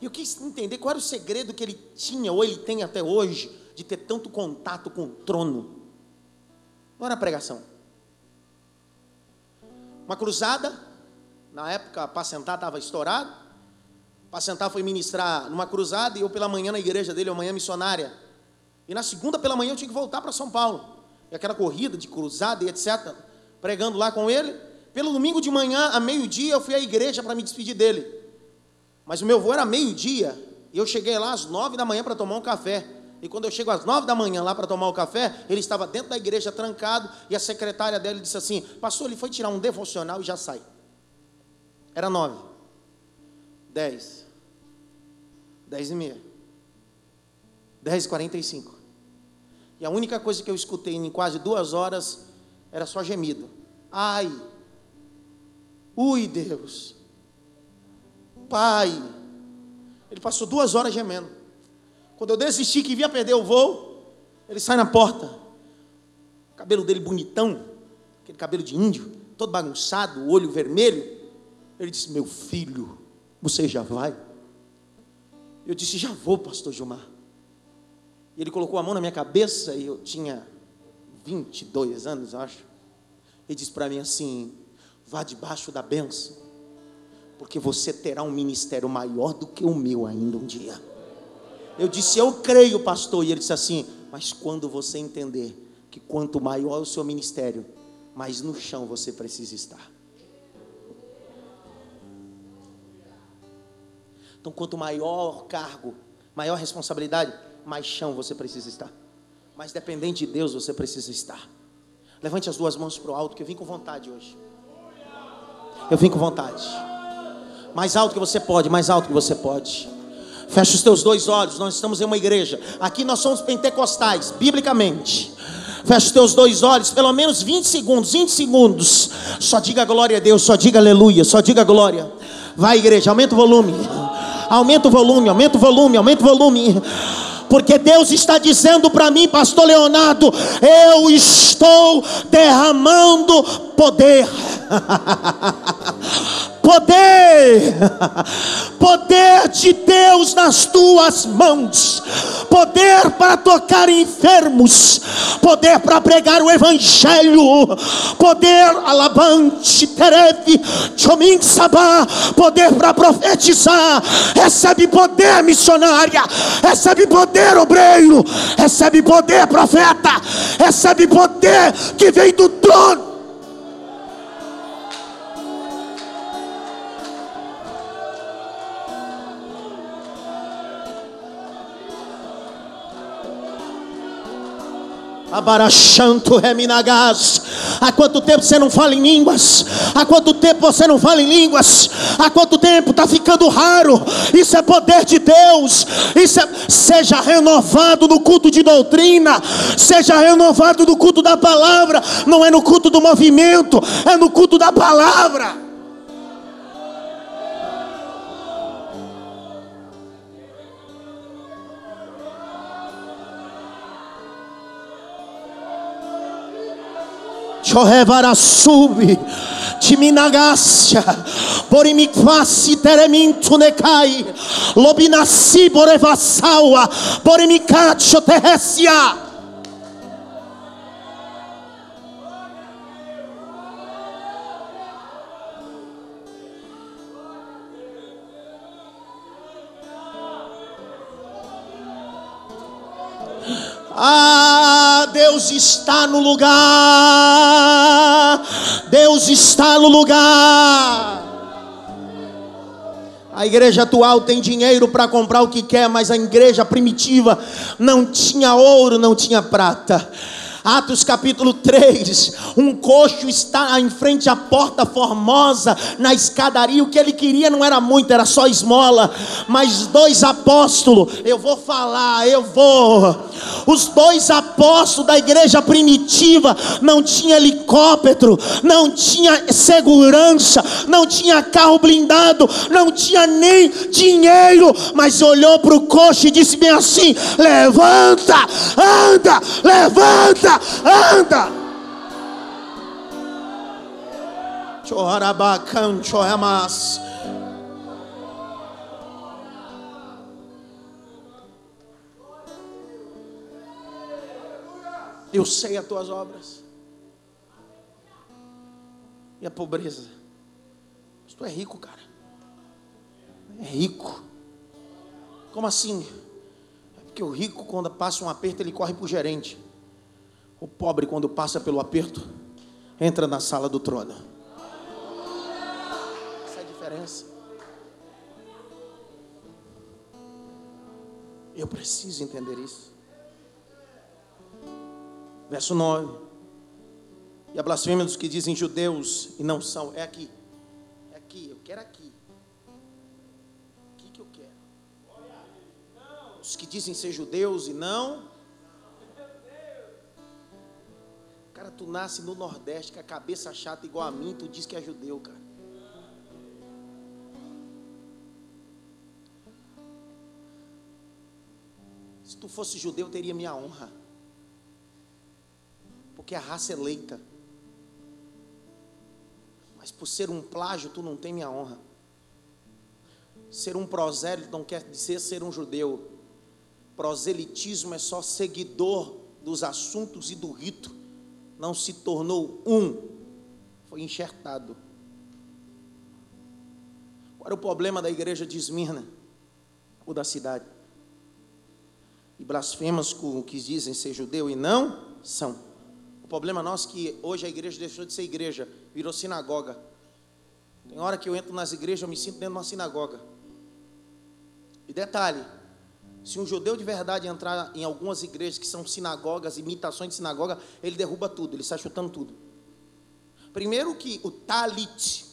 E eu quis entender qual era o segredo que ele tinha, ou ele tem até hoje, de ter tanto contato com o trono. Não era pregação. Uma cruzada, na época, para estava estourado. Para foi ministrar numa cruzada e eu pela manhã na igreja dele, uma manhã missionária. E na segunda pela manhã eu tinha que voltar para São Paulo. E aquela corrida de cruzada e etc. Pregando lá com ele. Pelo domingo de manhã, a meio-dia, eu fui à igreja para me despedir dele. Mas o meu voo era meio-dia. E eu cheguei lá às nove da manhã para tomar um café. E quando eu chego às nove da manhã lá para tomar o café, ele estava dentro da igreja trancado. E a secretária dele disse assim: Pastor, ele foi tirar um devocional e já sai. Era nove. Dez. Dez e meia. Dez e quarenta e cinco. E a única coisa que eu escutei em quase duas horas era só gemido. Ai. Ui, Deus. Pai. Ele passou duas horas gemendo. Quando eu desisti que ia perder o voo, ele sai na porta. O cabelo dele bonitão, aquele cabelo de índio, todo bagunçado, olho vermelho. Ele disse: Meu filho, você já vai? Eu disse: Já vou, pastor Gilmar. E ele colocou a mão na minha cabeça e eu tinha 22 anos, acho. Ele disse para mim assim: Vá debaixo da benção, porque você terá um ministério maior do que o meu ainda um dia. Eu disse: Eu creio, pastor. E ele disse assim: Mas quando você entender que quanto maior o seu ministério, mais no chão você precisa estar. Então, quanto maior cargo, maior responsabilidade, mais chão você precisa estar. Mais dependente de Deus você precisa estar. Levante as duas mãos para o alto, que eu vim com vontade hoje. Eu vim com vontade. Mais alto que você pode, mais alto que você pode. Feche os teus dois olhos, nós estamos em uma igreja. Aqui nós somos pentecostais, biblicamente. Feche os teus dois olhos, pelo menos 20 segundos, 20 segundos. Só diga glória a Deus, só diga aleluia, só diga glória. Vai, igreja, aumenta o volume. Aumenta o volume, aumenta o volume, aumenta o volume porque Deus está dizendo para mim, Pastor Leonardo, eu estou derramando poder. poder, poder de Deus nas tuas mãos, poder para tocar enfermos, poder para pregar o Evangelho, poder alabante, tereve, chomim sabá, poder para profetizar, recebe poder missionária, recebe poder obreiro, recebe poder profeta, recebe poder que vem do trono Abarachanto reminagas. Há quanto tempo você não fala em línguas? Há quanto tempo você não fala em línguas? Há quanto tempo está ficando raro? Isso é poder de Deus. Isso é... seja renovado no culto de doutrina. Seja renovado no culto da palavra. Não é no culto do movimento, é no culto da palavra. Chorevara sub, Timinagácia, Borimikvasi teremintu necai, Lobinasi borevassaua, Borimikacho terressia. Deus está no lugar. Deus está no lugar. A igreja atual tem dinheiro para comprar o que quer, mas a igreja primitiva não tinha ouro, não tinha prata. Atos capítulo 3, um coxo está em frente à porta formosa, na escadaria. O que ele queria não era muito, era só esmola. Mas dois apóstolos, eu vou falar, eu vou. Os dois apóstolos da igreja primitiva não tinha helicóptero, não tinha segurança, não tinha carro blindado, não tinha nem dinheiro, mas olhou para o coxo e disse bem assim: levanta, anda, levanta anda, anda. Eu sei as tuas obras e a pobreza. Mas tu é rico, cara. É rico. Como assim? É porque o rico, quando passa um aperto, ele corre para o gerente. O pobre, quando passa pelo aperto, entra na sala do trono. Essa é a diferença. Eu preciso entender isso. Verso 9. E a blasfêmia dos que dizem judeus e não são. É aqui. É aqui. Eu quero aqui. Aqui que eu quero. Os que dizem ser judeus e não Cara, tu nasce no Nordeste com a cabeça chata igual a mim, tu diz que é judeu, cara. Se tu fosse judeu, teria minha honra. Porque a raça eleita. Mas por ser um plágio, tu não tem minha honra. Ser um prosélito não quer dizer ser um judeu. Proselitismo é só seguidor dos assuntos e do rito. Não se tornou um, foi enxertado. Qual era o problema da igreja de Esmirna? Ou da cidade? E blasfemas com o que dizem ser judeu e não são. O problema nosso é que hoje a igreja deixou de ser igreja, virou sinagoga. Tem hora que eu entro nas igrejas, eu me sinto dentro de uma sinagoga. E detalhe, se um judeu de verdade entrar em algumas igrejas que são sinagogas, imitações de sinagoga, ele derruba tudo, ele sai chutando tudo. Primeiro que o talit,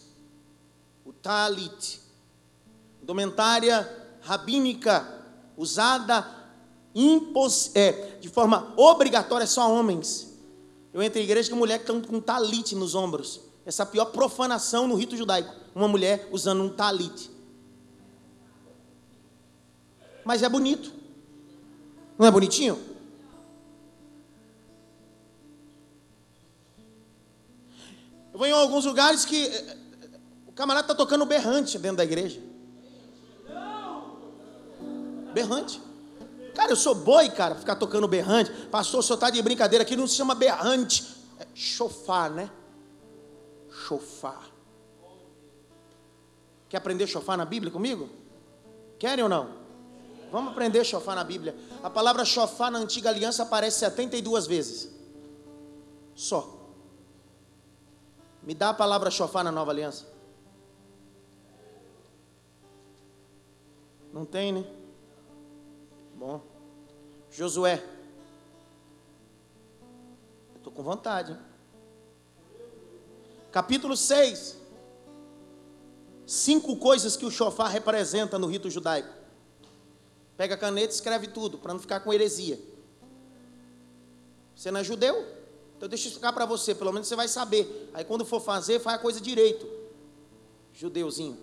o talit, indumentária rabínica usada é, de forma obrigatória só homens. Eu entrei em igreja com mulher que com talit nos ombros. Essa a pior profanação no rito judaico. Uma mulher usando um talit. Mas é bonito. Não é bonitinho? Eu vou em alguns lugares que eh, o camarada está tocando berrante dentro da igreja. Berrante. Cara, eu sou boi, cara, ficar tocando berrante. Pastor, o senhor está de brincadeira aqui, não se chama berrante. É chofar, né? Chofar. Quer aprender chofar na Bíblia comigo? Querem ou não? Vamos aprender chofar na Bíblia. A palavra chofar na antiga aliança aparece 72 vezes. Só. Me dá a palavra chofar na nova aliança. Não tem, né? Bom. Josué. Estou com vontade. Capítulo 6. Cinco coisas que o chofar representa no rito judaico. Pega a caneta e escreve tudo, para não ficar com heresia. Você não é judeu? Então deixa eu explicar para você, pelo menos você vai saber. Aí quando for fazer, faz a coisa direito. Judeuzinho.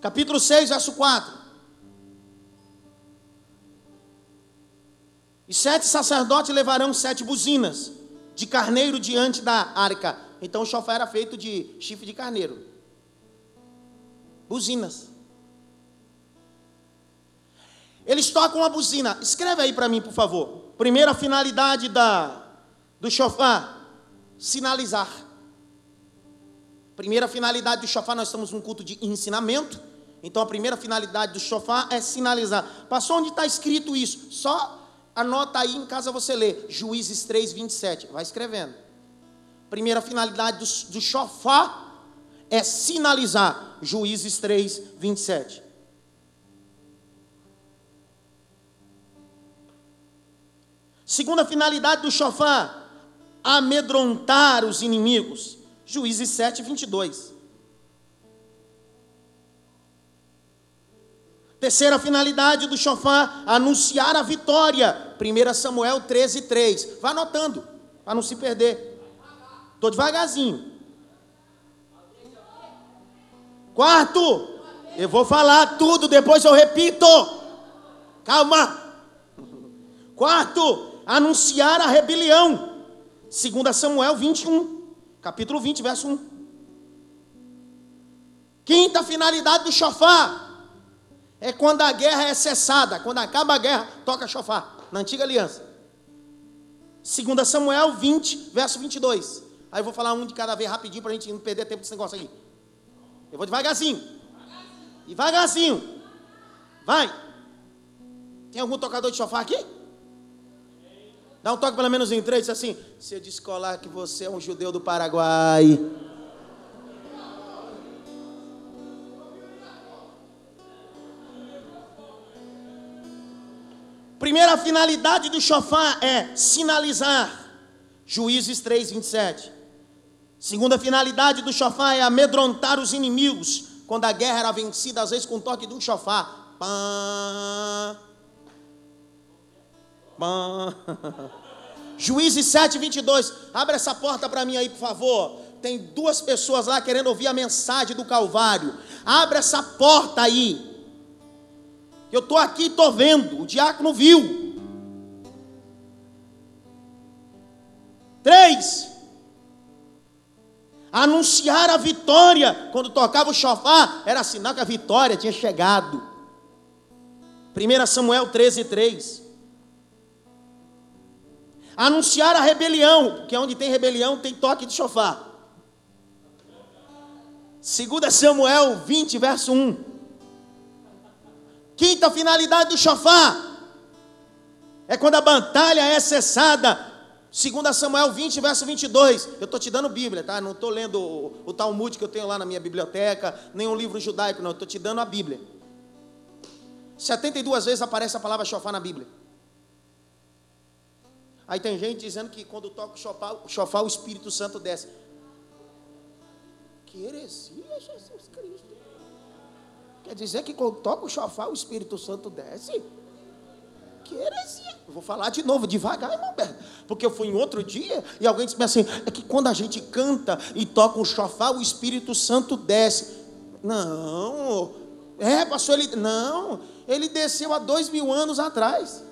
capítulo 6, verso 4. E sete sacerdotes levarão sete buzinas de carneiro diante da arca. Então o chofé era feito de chifre de carneiro. Buzinas. Eles tocam a buzina. Escreve aí para mim, por favor. Primeira finalidade da, do chofar: sinalizar. Primeira finalidade do chofar, nós estamos num culto de ensinamento. Então a primeira finalidade do chofar é sinalizar. Passou onde está escrito isso? Só anota aí em casa você lê. Juízes 3, 27. Vai escrevendo. Primeira finalidade do, do chofar é sinalizar. Juízes 3, 27. Segunda finalidade do chofar, amedrontar os inimigos. Juízes 7, 22. Terceira finalidade do chofar, anunciar a vitória. 1 Samuel 13, 3. Vá anotando, para não se perder. Estou devagarzinho. Quarto, eu vou falar tudo, depois eu repito. Calma. Quarto, anunciar a rebelião. 2 Samuel 21, capítulo 20, verso 1. Quinta finalidade do chofar, é quando a guerra é cessada, quando acaba a guerra, toca chofar, na antiga aliança. 2 Samuel 20, verso 22. Aí eu vou falar um de cada vez rapidinho para a gente não perder tempo desse negócio aqui. Eu vou devagarzinho. Devagarzinho. Vai. Tem algum tocador de chofar aqui? Dá um toque pelo menos em três, assim. Se eu descolar que você é um judeu do Paraguai. Primeira finalidade do chofar é sinalizar. Juízes 3, 27. Segunda finalidade do chofar é amedrontar os inimigos. Quando a guerra era vencida, às vezes com o toque de um pã. Juízes 7, 22. Abre essa porta para mim aí, por favor. Tem duas pessoas lá querendo ouvir a mensagem do Calvário. Abre essa porta aí. Eu estou aqui e estou vendo, o diácono viu. Anunciar a vitória. Quando tocava o chofar, era sinal que a vitória tinha chegado. 1 Samuel 13, 3. Anunciar a rebelião, porque onde tem rebelião tem toque de chofar. 2 Samuel 20, verso 1. Quinta finalidade do chofar é quando a batalha é cessada. 2 Samuel 20, verso 22. Eu estou te dando Bíblia, tá? Não estou lendo o, o Talmud que eu tenho lá na minha biblioteca, nem um livro judaico, não. Estou te dando a Bíblia. 72 vezes aparece a palavra chofar na Bíblia. Aí tem gente dizendo que quando toca o chofar, chofar, o Espírito Santo desce. Que heresia, Jesus Cristo. Quer dizer que quando toca o chofar, o Espírito Santo desce? Que heresia. vou falar de novo, devagar, irmão Berto. Porque eu fui em outro dia e alguém disse assim: é que quando a gente canta e toca um chofar, o Espírito Santo desce. Não, é, pastor, ele. Não, ele desceu há dois mil anos atrás.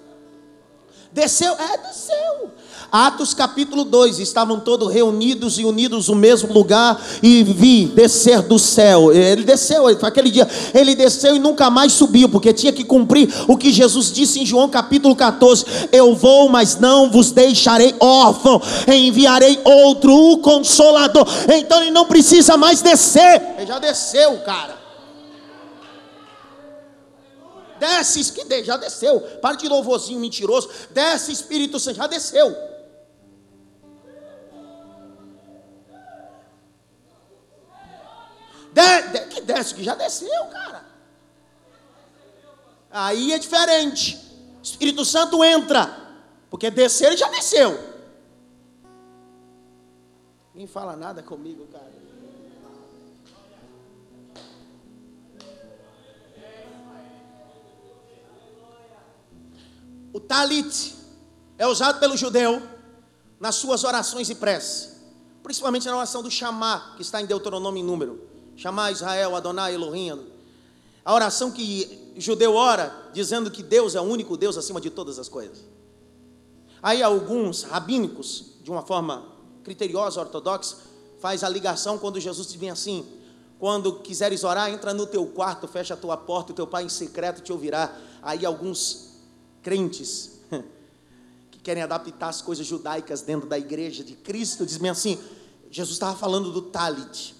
Desceu, é, desceu. Atos capítulo 2, estavam todos reunidos e unidos no mesmo lugar e vi descer do céu. Ele desceu, aquele dia, ele desceu e nunca mais subiu, porque tinha que cumprir o que Jesus disse em João capítulo 14: Eu vou, mas não vos deixarei órfão, enviarei outro, o consolador. Então ele não precisa mais descer, ele já desceu, cara. Desce, que já desceu. Para de louvorzinho mentiroso. Desce, Espírito Santo, já desceu. De, de, que desce, que já desceu, cara. Aí é diferente. Espírito Santo entra. Porque descer já desceu. Ninguém fala nada comigo, cara. O talit é usado pelo judeu nas suas orações e preces, principalmente na oração do chamar, que está em Deuteronômio em número. Chamar Israel, Adonai, Elohim. A oração que o judeu ora, dizendo que Deus é o único Deus acima de todas as coisas. Aí alguns rabínicos, de uma forma criteriosa, ortodoxa, faz a ligação quando Jesus diz assim: quando quiseres orar, entra no teu quarto, fecha a tua porta, o teu pai em secreto te ouvirá. Aí alguns crentes que querem adaptar as coisas judaicas dentro da igreja de Cristo, dizem assim: Jesus estava falando do talit.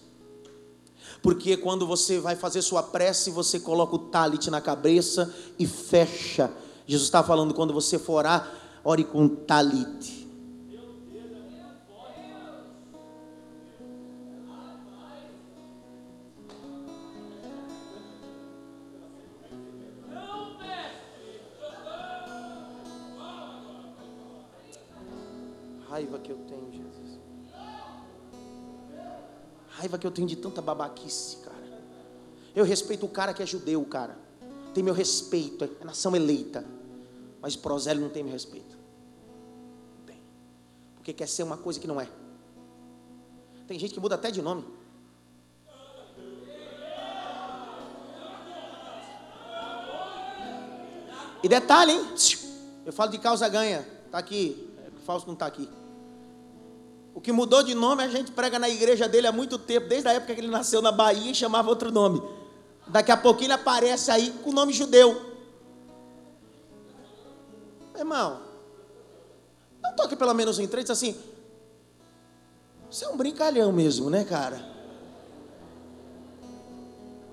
Porque quando você vai fazer sua prece, você coloca o talit na cabeça e fecha. Jesus está falando quando você for orar, ore com talit. Raiva que eu tenho, Jesus. Raiva que eu tenho de tanta babaquice, cara. Eu respeito o cara que é judeu, cara. Tem meu respeito, é nação eleita. Mas prosélio não tem meu respeito. Não tem. Porque quer ser uma coisa que não é. Tem gente que muda até de nome. E detalhe, hein? Eu falo de causa ganha. Está aqui. Fausto não está aqui. O que mudou de nome a gente prega na igreja dele há muito tempo, desde a época que ele nasceu na Bahia e chamava outro nome. Daqui a pouquinho ele aparece aí com o nome judeu. Irmão, não toque pelo menos em três assim. Você é um brincalhão mesmo, né, cara?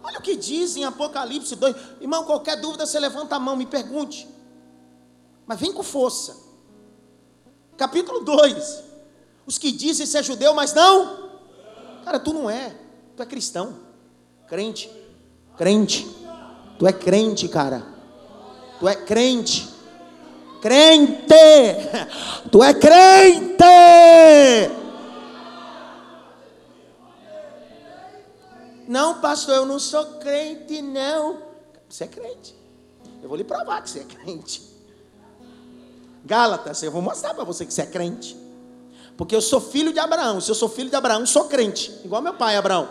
Olha o que diz em Apocalipse 2. Irmão, qualquer dúvida você levanta a mão, me pergunte. Mas vem com força. Capítulo 2. Os que dizem ser judeu, mas não. Cara, tu não é. Tu é cristão. Crente. Crente. Tu é crente, cara. Tu é crente. Crente. Tu é crente. Não, pastor, eu não sou crente, não. Você é crente. Eu vou lhe provar que você é crente. Gálatas, eu vou mostrar para você que você é crente. Porque eu sou filho de Abraão. Se eu sou filho de Abraão, sou crente. Igual meu pai, Abraão.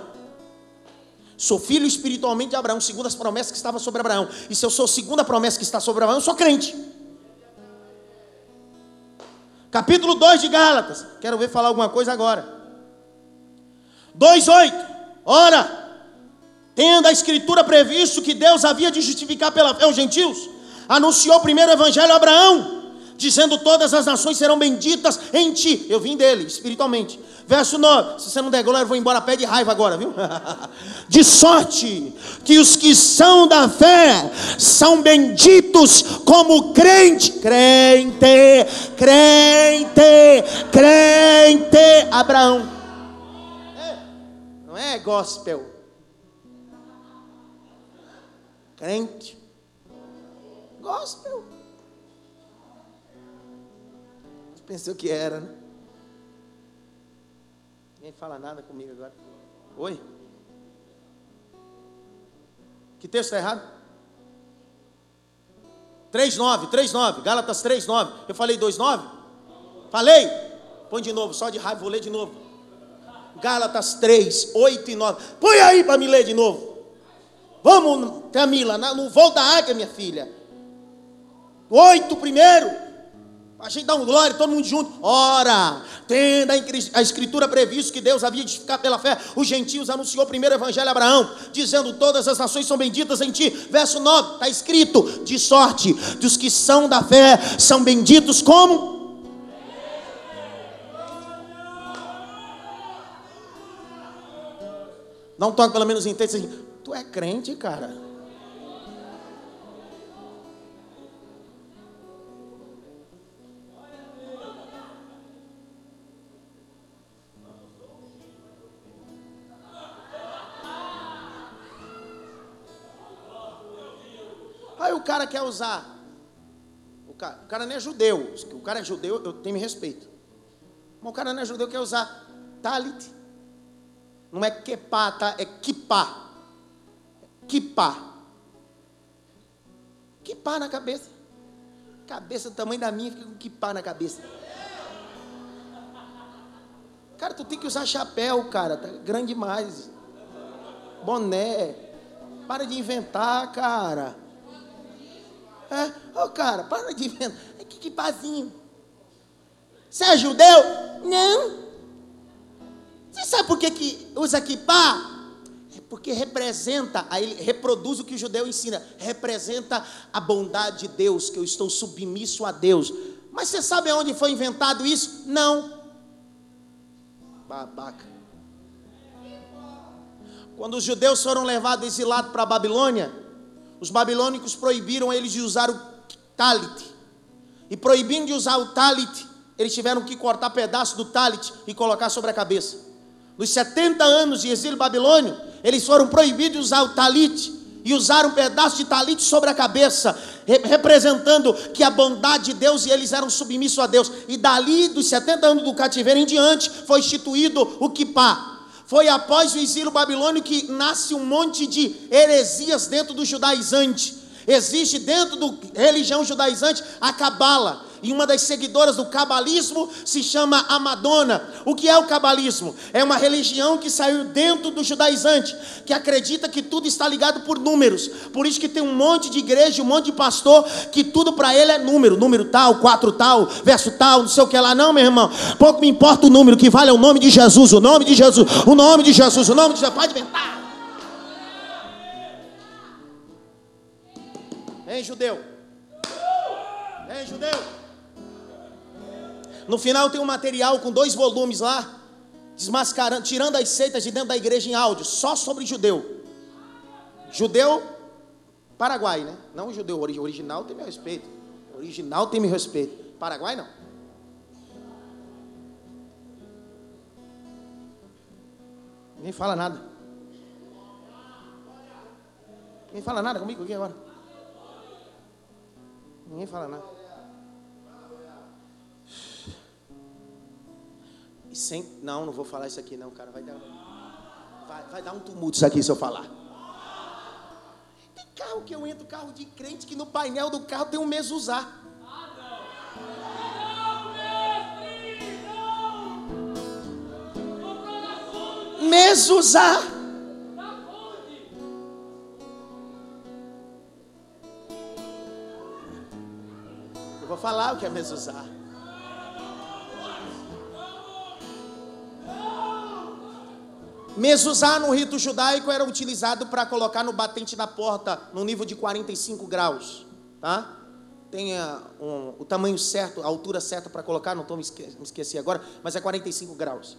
Sou filho espiritualmente de Abraão, segundo as promessas que estavam sobre Abraão. E se eu sou segundo a promessa que está sobre Abraão, eu sou crente. Capítulo 2 de Gálatas. Quero ver falar alguma coisa agora. 2:8. Ora, tendo a escritura previsto que Deus havia de justificar pela fé os gentios, anunciou o primeiro evangelho a Abraão, dizendo: Todas as nações serão benditas em ti. Eu vim dele, espiritualmente. Verso 9: Se você não der glória, eu vou embora pé de raiva agora, viu? de sorte que os que são da fé são benditos como crente, crente, crente, crente. Abraão. Não é gospel. Crente. Gospel. Pensou que era, né? Ninguém fala nada comigo agora. Oi? Que texto está errado? 3,9, 3,9, Gálatas 3,9. Eu falei 2,9? Falei? Põe de novo, só de raiva, vou ler de novo. Gálatas 3, 8 e 9. Põe aí para me ler de novo. Vamos, Camila, no voo da águia, minha filha. 8 primeiro. A gente dá um glória, todo mundo junto. Ora, tendo a escritura previsto que Deus havia de ficar pela fé, os gentios anunciou o primeiro evangelho a Abraão, dizendo: Todas as nações são benditas em ti. Verso 9, está escrito: De sorte, dos que são da fé, são benditos como? Não toque pelo menos em texto assim, tu é crente, cara. Aí o cara quer usar. O cara, o cara não é judeu. O cara é judeu, eu tenho respeito. Mas o cara não é judeu, quer usar talit. Não é kepá, tá? É kipá. Kipá. Kipá na cabeça. Cabeça do tamanho da minha, fica com kipá na cabeça. Cara, tu tem que usar chapéu, cara. Tá grande demais. Boné. Para de inventar, cara. É, ô oh, cara, para de. É que, que pazinho. Você é judeu? Não. Você sabe por que, que usa? É porque representa, aí ele reproduz o que o judeu ensina, representa a bondade de Deus, que eu estou submisso a Deus. Mas você sabe onde foi inventado isso? Não. Babaca. Quando os judeus foram levados exilados para a Babilônia, os babilônicos proibiram eles de usar o talit. E proibindo de usar o talit, eles tiveram que cortar pedaço do talit e colocar sobre a cabeça. Nos 70 anos de exílio babilônio, eles foram proibidos de usar o talit e usaram um pedaço de talit sobre a cabeça, representando que a bondade de Deus e eles eram submissos a Deus. E dali, dos 70 anos do cativeiro em diante, foi instituído o kippah. Foi após o exílio babilônico que nasce um monte de heresias dentro do judaizante. Existe dentro da religião judaizante a cabala. E uma das seguidoras do cabalismo se chama a Madonna. O que é o cabalismo? É uma religião que saiu dentro do judaizante, que acredita que tudo está ligado por números. Por isso que tem um monte de igreja, um monte de pastor, que tudo para ele é número. Número tal, quatro tal, verso tal, não sei o que lá. Não, meu irmão. Pouco me importa o número, que vale é o nome de Jesus, o nome de Jesus, o nome de Jesus, o nome de Jesus. Pode inventar. Hein, judeu? Hein, judeu? No final tem um material com dois volumes lá, desmascarando, tirando as seitas de dentro da igreja em áudio, só sobre judeu. Judeu Paraguai, né? Não judeu original tem meu respeito. Original tem meu respeito. Paraguai não. Ninguém fala nada. Ninguém fala nada comigo aqui agora. Ninguém fala nada. E sem, não, não vou falar isso aqui não, cara. Vai dar, vai, vai dar um tumulto isso aqui se eu falar. Tem carro que eu entro, carro de crente, que no painel do carro tem um mesuzá. Mesuzá. Eu vou falar o que é mesuzá. Mezuzá no rito judaico era utilizado para colocar no batente da porta no nível de 45 graus, tá? Tem a, um, o tamanho certo, a altura certa para colocar, não estou me, esque, me esqueci agora, mas é 45 graus.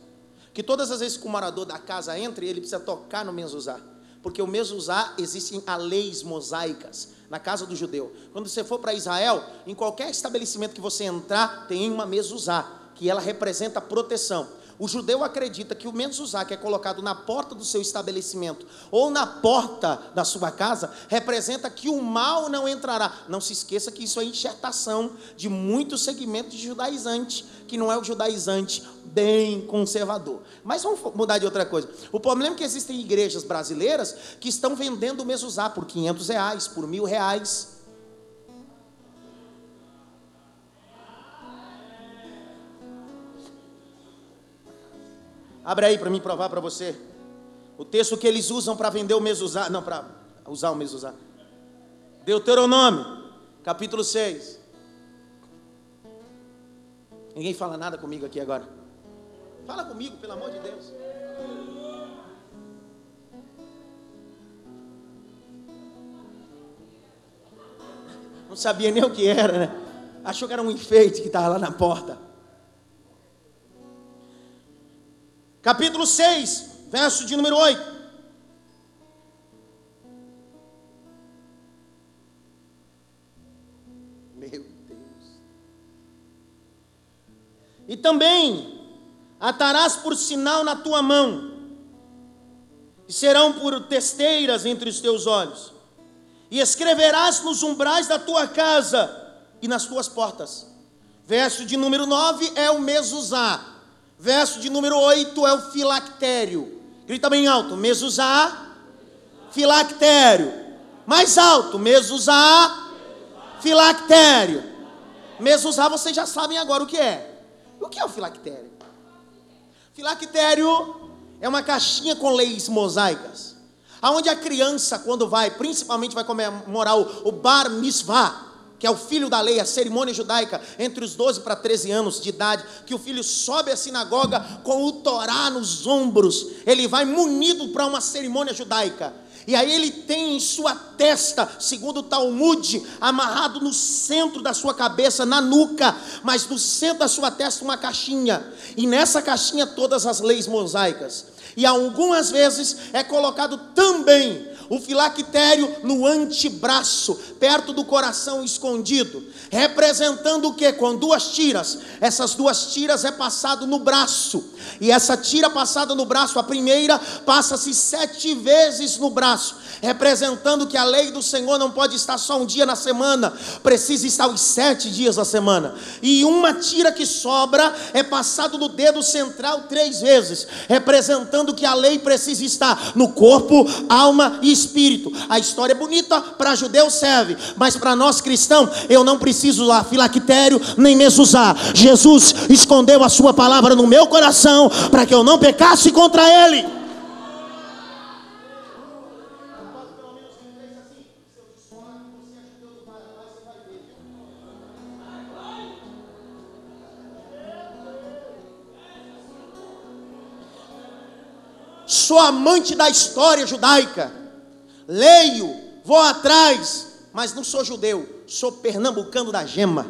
Que todas as vezes que o morador da casa entra, ele precisa tocar no mezuzá. Porque o mezuzá existem as leis mosaicas na casa do judeu. Quando você for para Israel, em qualquer estabelecimento que você entrar, tem uma mezuzá, que ela representa proteção. O judeu acredita que o mezuzá que é colocado na porta do seu estabelecimento ou na porta da sua casa representa que o mal não entrará. Não se esqueça que isso é enxertação de muitos segmentos de judaizante, que não é o judaizante bem conservador. Mas vamos mudar de outra coisa. O problema é que existem igrejas brasileiras que estão vendendo o mezuzá por 500 reais, por mil reais. Abre aí para mim provar para você. O texto que eles usam para vender o mezuzá, não, para usar o mezuzá. Deuteronômio, capítulo 6. Ninguém fala nada comigo aqui agora. Fala comigo, pelo amor de Deus. Não sabia nem o que era, né? Achou que era um enfeite que estava lá na porta. Capítulo 6, verso de número 8. Meu Deus. E também atarás por sinal na tua mão, e serão por testeiras entre os teus olhos, e escreverás nos umbrais da tua casa e nas tuas portas. Verso de número 9 é o mesuzá. Verso de número 8 é o filactério. Grita bem alto: Mesuzá, filactério. Mais alto: Mesuzá, filactério. Mesuzá, vocês já sabem agora o que é. O que é o filactério? Filactério é uma caixinha com leis mosaicas. Aonde a criança, quando vai, principalmente vai comemorar o, o bar mitzvah, que é o filho da lei, a cerimônia judaica, entre os 12 para 13 anos de idade, que o filho sobe à sinagoga com o Torá nos ombros, ele vai munido para uma cerimônia judaica. E aí ele tem em sua testa, segundo o Talmud, amarrado no centro da sua cabeça, na nuca, mas no centro da sua testa uma caixinha. E nessa caixinha todas as leis mosaicas. E algumas vezes é colocado também o filactério no antebraço, perto do coração escondido, representando o que? Com duas tiras. Essas duas tiras é passado no braço. E essa tira passada no braço, a primeira, passa-se sete vezes no braço, representando que a lei do Senhor não pode estar só um dia na semana, precisa estar os sete dias da semana. E uma tira que sobra é passado no dedo central três vezes, representando que a lei precisa estar no corpo, alma e espírito. A história é bonita, para judeu serve, mas para nós cristãos, eu não preciso usar filactério nem mesuzar. Jesus escondeu a sua palavra no meu coração para que eu não pecasse contra ele. Sou amante da história judaica leio, vou atrás, mas não sou judeu, sou pernambucano da gema.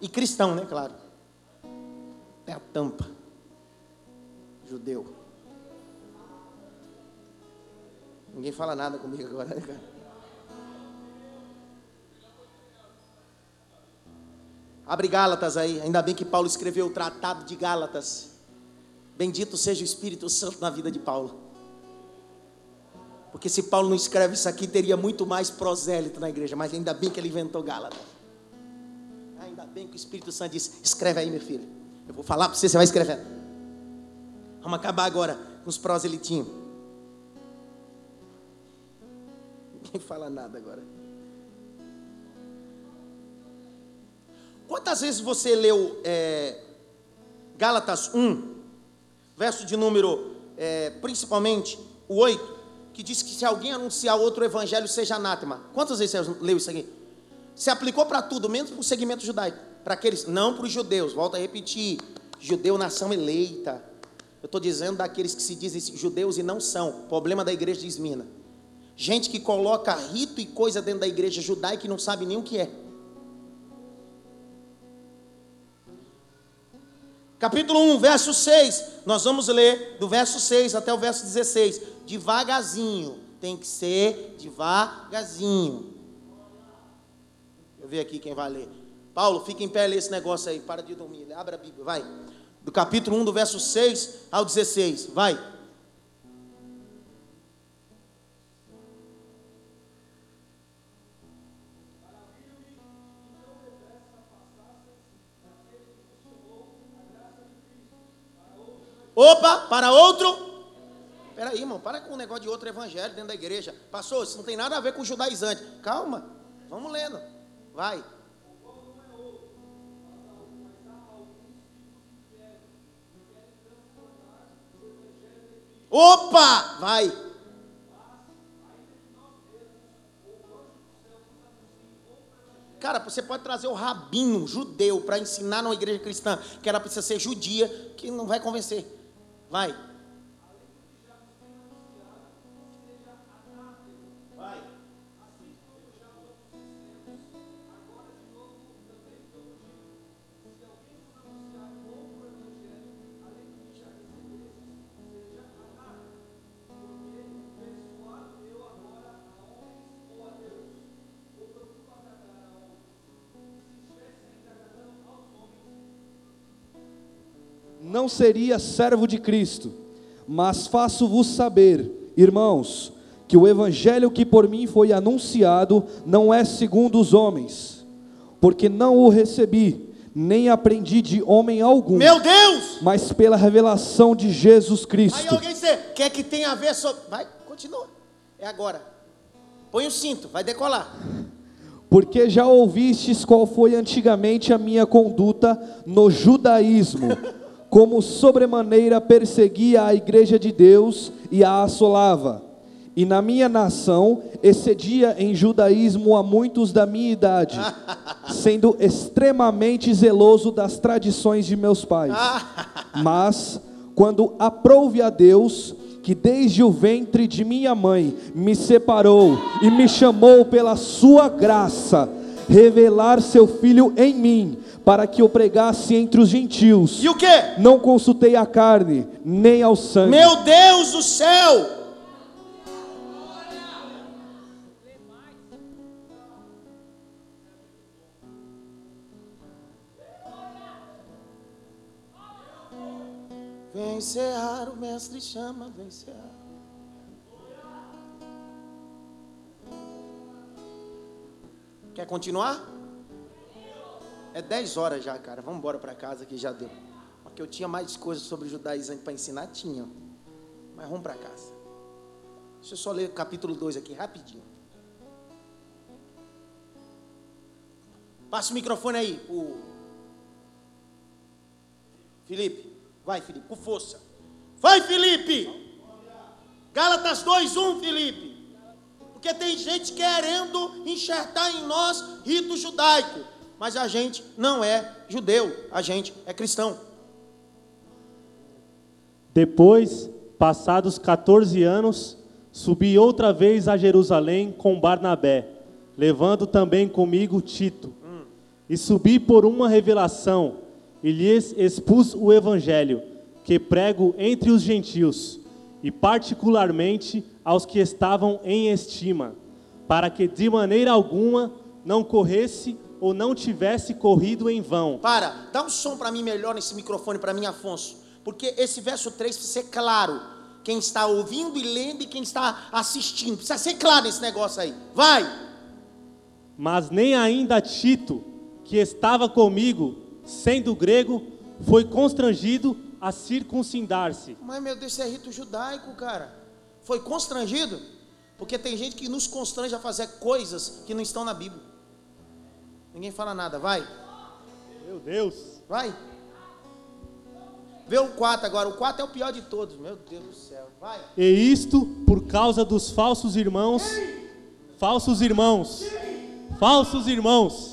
E cristão, né, claro. É a tampa. Judeu. Ninguém fala nada comigo agora, né, cara? Abre Gálatas aí. Ainda bem que Paulo escreveu o tratado de Gálatas. Bendito seja o Espírito Santo na vida de Paulo. Porque se Paulo não escreve isso aqui, teria muito mais prosélito na igreja. Mas ainda bem que ele inventou Gálatas. Ainda bem que o Espírito Santo disse: escreve aí, meu filho. Eu vou falar para você, você vai escrever. Vamos acabar agora com os proselitinhos. Ninguém fala nada agora. Quantas vezes você leu é, Gálatas 1, verso de número, é, principalmente o 8, que diz que se alguém anunciar outro evangelho, seja anátema. Quantas vezes você leu isso aqui? Se aplicou para tudo, menos para o segmento judaico. para aqueles, não para os judeus, volta a repetir, judeu nação eleita. Eu estou dizendo daqueles que se dizem judeus e não são. Problema da igreja de Esmirna. Gente que coloca rito e coisa dentro da igreja judaica e não sabe nem o que é. Capítulo 1, verso 6. Nós vamos ler do verso 6 até o verso 16. Devagarzinho. Tem que ser devagarzinho. Deixa eu ver aqui quem vai ler. Paulo, fica em pé ler esse negócio aí. Para de dormir. Abra a Bíblia, vai. Do capítulo 1, do verso 6 ao 16. Vai. Opa, para outro. Espera aí, irmão, para com o negócio de outro evangelho dentro da igreja. Passou, isso não tem nada a ver com judaizante. Calma, vamos lendo. Vai. Opa, vai. Cara, você pode trazer o rabino judeu para ensinar numa igreja cristã que ela precisa ser judia, que não vai convencer. Vai. Não seria servo de Cristo, mas faço-vos saber, irmãos, que o evangelho que por mim foi anunciado não é segundo os homens, porque não o recebi, nem aprendi de homem algum. Meu Deus! Mas pela revelação de Jesus Cristo. Aí alguém diz, quer que tenha a ver sobre. Vai, continua. É agora. Põe o cinto, vai decolar. Porque já ouvistes qual foi antigamente a minha conduta no judaísmo. como sobremaneira perseguia a igreja de Deus e a assolava. E na minha nação excedia em judaísmo a muitos da minha idade, sendo extremamente zeloso das tradições de meus pais. Mas, quando aprouve a Deus, que desde o ventre de minha mãe me separou e me chamou pela sua graça, revelar seu filho em mim, para que eu pregasse entre os gentios. E o que? Não consultei a carne, nem ao sangue. Meu Deus do céu! Vem encerrar, o mestre chama, vem encerrar. Quer continuar? É 10 horas já, cara. Vamos embora para casa que já deu. Porque eu tinha mais coisas sobre judaísmo para ensinar, tinha. Mas vamos para casa. Deixa eu só ler o capítulo 2 aqui rapidinho. Passa o microfone aí, o Felipe. Vai, Felipe, com força. Vai, Felipe! Gálatas 2:1, Felipe. Porque tem gente querendo enxertar em nós rito judaico mas a gente não é judeu, a gente é cristão. Depois, passados 14 anos, subi outra vez a Jerusalém com Barnabé, levando também comigo Tito. Hum. E subi por uma revelação, e lhes expus o evangelho, que prego entre os gentios, e particularmente aos que estavam em estima, para que de maneira alguma não corresse ou não tivesse corrido em vão. Para, dá um som para mim melhor nesse microfone para mim, Afonso. Porque esse verso 3 precisa ser claro. Quem está ouvindo e lendo e quem está assistindo. Precisa ser claro esse negócio aí. Vai! Mas nem ainda Tito, que estava comigo, sendo grego, foi constrangido a circuncidar-se. Mas meu Deus, isso é rito judaico, cara. Foi constrangido? Porque tem gente que nos constrange a fazer coisas que não estão na Bíblia. Ninguém fala nada, vai. Meu Deus. Vai. Vê o 4 agora. O 4 é o pior de todos. Meu Deus do céu. Vai. E isto por causa dos falsos irmãos. Falsos irmãos. Falsos irmãos.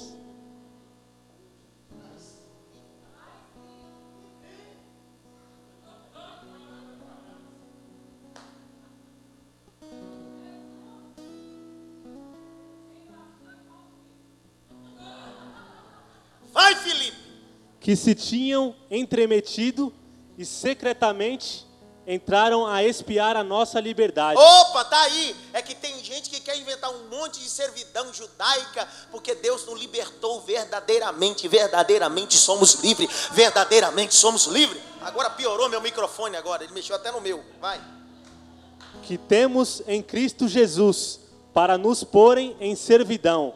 Que se tinham entremetido e secretamente entraram a espiar a nossa liberdade. Opa, tá aí. É que tem gente que quer inventar um monte de servidão judaica, porque Deus nos libertou verdadeiramente, verdadeiramente somos livres, verdadeiramente somos livres. Agora piorou meu microfone agora, ele mexeu até no meu. Vai. que temos em Cristo Jesus para nos porem em servidão,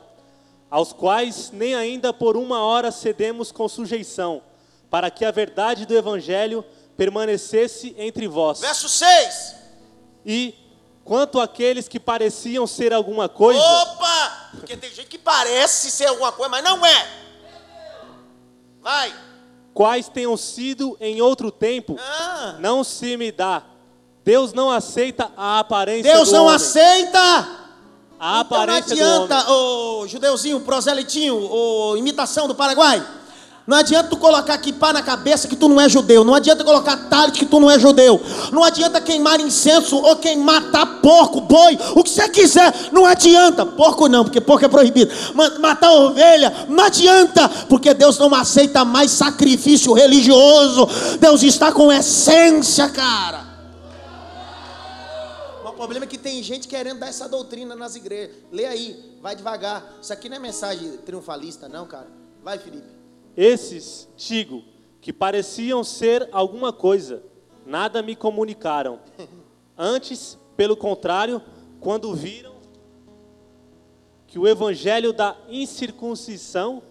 aos quais nem ainda por uma hora cedemos com sujeição, para que a verdade do Evangelho permanecesse entre vós. Verso 6. E quanto àqueles que pareciam ser alguma coisa, Opa! Porque tem gente que parece ser alguma coisa, mas não é. Vai. quais tenham sido em outro tempo, Ah. não se me dá. Deus não aceita a aparência Deus do não homem. aceita. A Então não adianta, ô judeuzinho, proselitinho, ô imitação do Paraguai. Não adianta tu colocar pá na cabeça que tu não é judeu. Não adianta colocar talit que tu não é judeu. Não adianta queimar incenso ou queimar matar porco, boi, o que você quiser. Não adianta. Porco não, porque porco é proibido. Ma- Matar ovelha, não adianta, porque Deus não aceita mais sacrifício religioso. Deus está com essência, cara. Problema é que tem gente querendo dar essa doutrina nas igrejas. Lê aí, vai devagar. Isso aqui não é mensagem triunfalista, não, cara. Vai, Felipe. Esses, digo, que pareciam ser alguma coisa, nada me comunicaram. Antes, pelo contrário, quando viram que o evangelho da incircuncisão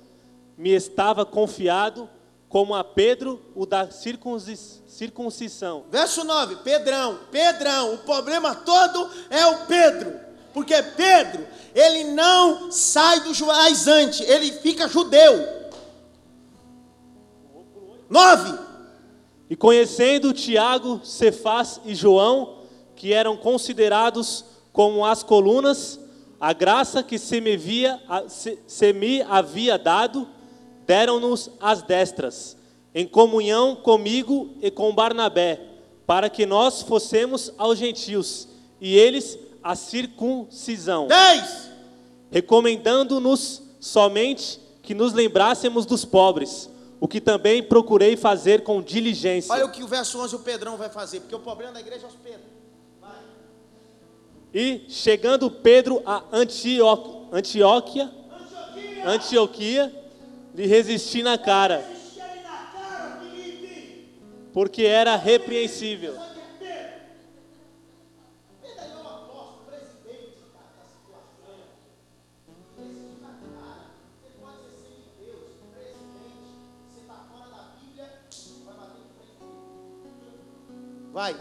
me estava confiado, como a Pedro o da circuncis- circuncisão. Verso 9, Pedrão, Pedrão, o problema todo é o Pedro. Porque Pedro, ele não sai do judaizante, ele fica judeu. 9. E conhecendo Tiago, Cefás e João, que eram considerados como as colunas, a graça que se me, via, se, se me havia dado, deram-nos as destras, em comunhão comigo e com Barnabé, para que nós fossemos aos gentios, e eles a circuncisão, 10. recomendando-nos somente que nos lembrássemos dos pobres, o que também procurei fazer com diligência. Olha o que o verso 11 o Pedrão vai fazer, porque o problema da igreja é os Pedros. E chegando Pedro a Antio- Antioquia, Antioquia, lhe resisti na cara, porque era repreensível. Vai.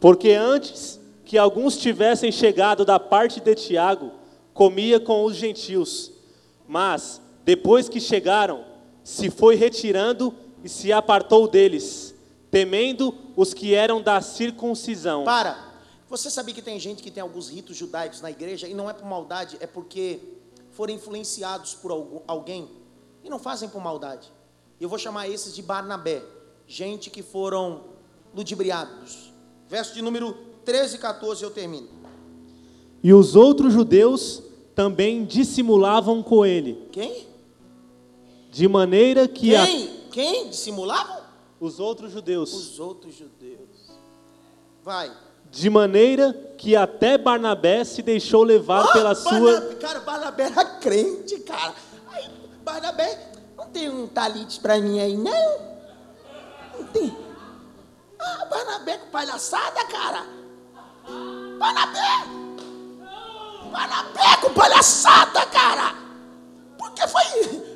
Porque antes que alguns tivessem chegado da parte de Tiago, comia com os gentios. Mas, depois que chegaram, se foi retirando e se apartou deles, temendo os que eram da circuncisão. Para. Você sabia que tem gente que tem alguns ritos judaicos na igreja e não é por maldade, é porque foram influenciados por algu- alguém e não fazem por maldade. Eu vou chamar esses de Barnabé, gente que foram ludibriados. Verso de número 13 e 14 eu termino. E os outros judeus também dissimulavam com ele, Quem? de maneira que a- Quem? Quem? Dissimulavam? os outros judeus, Os outros judeus. Vai. de maneira que até Barnabé se deixou levar Ah, pela sua Barnabé, Cara, Barnabé era crente, cara. Aí, Barnabé, não tem um talite pra mim aí, não? Não tem. Ah, Barnabé com palhaçada, cara. Barnabé! Barnabé com palhaçada, cara! Por que foi?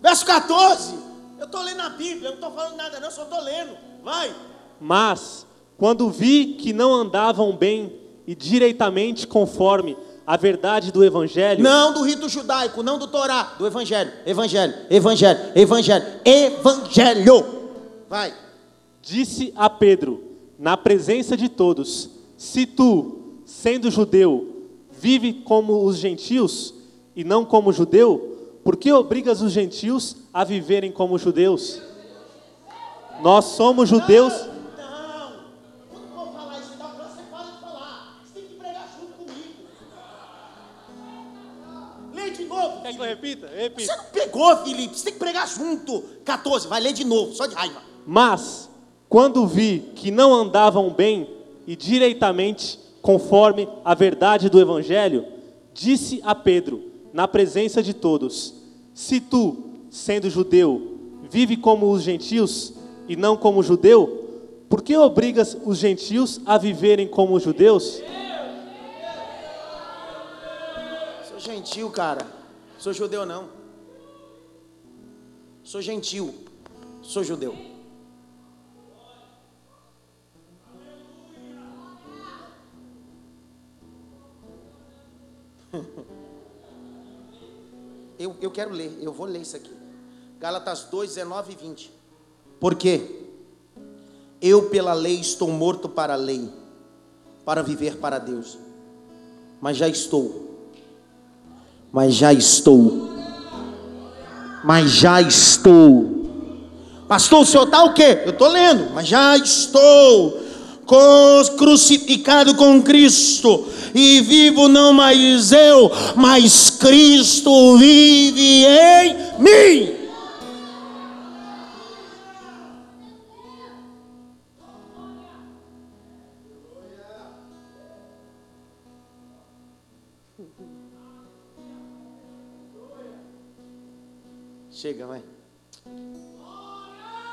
Verso 14. Eu estou lendo a Bíblia, eu não estou falando nada, não, só estou lendo. Vai. Mas, quando vi que não andavam bem e direitamente conforme a verdade do Evangelho, Não do rito judaico, não do Torá, do Evangelho. Evangelho, Evangelho, Evangelho, Evangelho. Vai. disse a Pedro, na presença de todos: Se tu, sendo judeu, vive como os gentios e não como judeu, por que obrigas os gentios a viverem como judeus? Nós somos judeus. Repita? Eu repito. Você não pegou, Felipe. Você tem que pregar junto. 14, vai ler de novo, só de raiva. Mas, quando vi que não andavam bem e direitamente conforme a verdade do Evangelho, disse a Pedro, na presença de todos: Se tu, sendo judeu, vive como os gentios e não como judeu, por que obrigas os gentios a viverem como os judeus? Sou gentil, cara. Sou judeu não. Sou gentil. Sou judeu. Eu, eu quero ler, eu vou ler isso aqui. Gálatas 2, 19 e 20. Por quê? Eu pela lei estou morto para a lei, para viver para Deus. Mas já estou. Mas já estou. Mas já estou. Pastor, o senhor está o quê? Eu estou lendo, mas já estou crucificado com Cristo e vivo não mais eu, mas Cristo vive em mim. Chega, vai.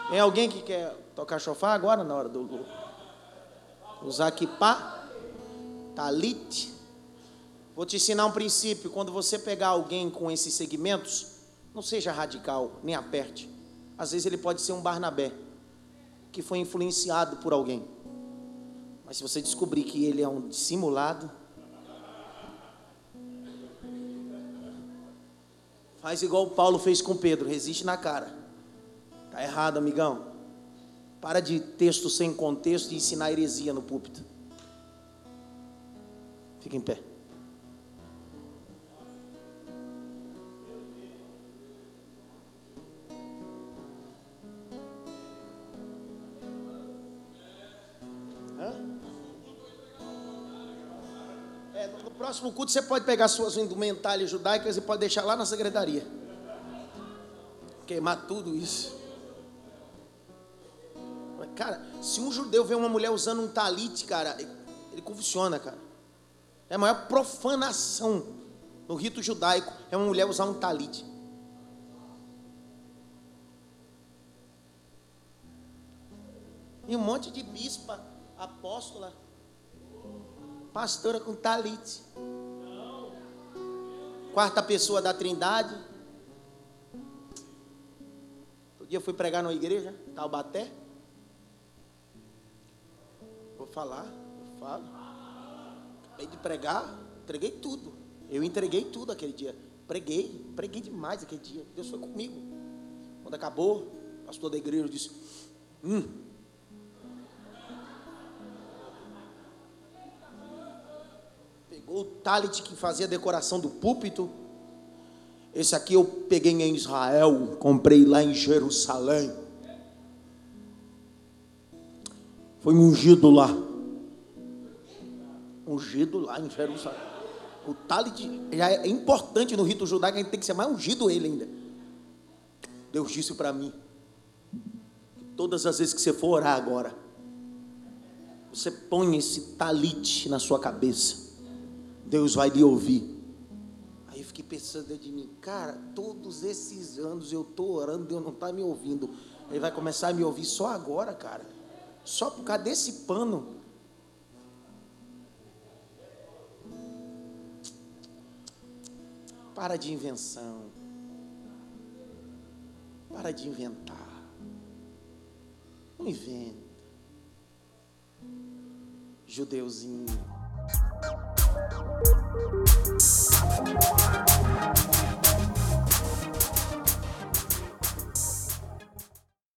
Tem alguém que quer tocar chofar agora na hora do usar kippah, talit? Vou te ensinar um princípio. Quando você pegar alguém com esses segmentos, não seja radical, nem aperte. Às vezes ele pode ser um Barnabé, que foi influenciado por alguém. Mas se você descobrir que ele é um dissimulado, faz igual o Paulo fez com Pedro, resiste na cara. Tá errado, amigão. Para de texto sem contexto e ensinar heresia no púlpito. Fica em pé. Próximo culto você pode pegar suas indumentárias judaicas e pode deixar lá na secretaria. Queimar tudo isso. Cara, se um judeu vê uma mulher usando um talite, cara, ele convulsiona, cara. É a maior profanação no rito judaico é uma mulher usar um talite. E um monte de bispa, apóstola, pastora com talite. Quarta pessoa da Trindade. Outro dia eu fui pregar numa igreja, Taubaté. Vou falar, eu falo. Acabei de pregar, entreguei tudo. Eu entreguei tudo aquele dia. Preguei, preguei demais aquele dia. Deus foi comigo. Quando acabou, o pastor da igreja disse: Hum. O talit que fazia a decoração do púlpito. Esse aqui eu peguei em Israel, comprei lá em Jerusalém. Foi ungido lá. Ungido lá em Jerusalém. O talit já é importante no rito judaico, a gente tem que ser mais ungido ele ainda. Deus disse para mim: todas as vezes que você for orar agora, você põe esse talit na sua cabeça. Deus vai lhe ouvir. Aí eu fiquei pensando dentro de mim, cara, todos esses anos eu estou orando, Deus não está me ouvindo. Ele vai começar a me ouvir só agora, cara. Só por causa desse pano. Para de invenção. Para de inventar. Não inventa. Judeuzinho. Música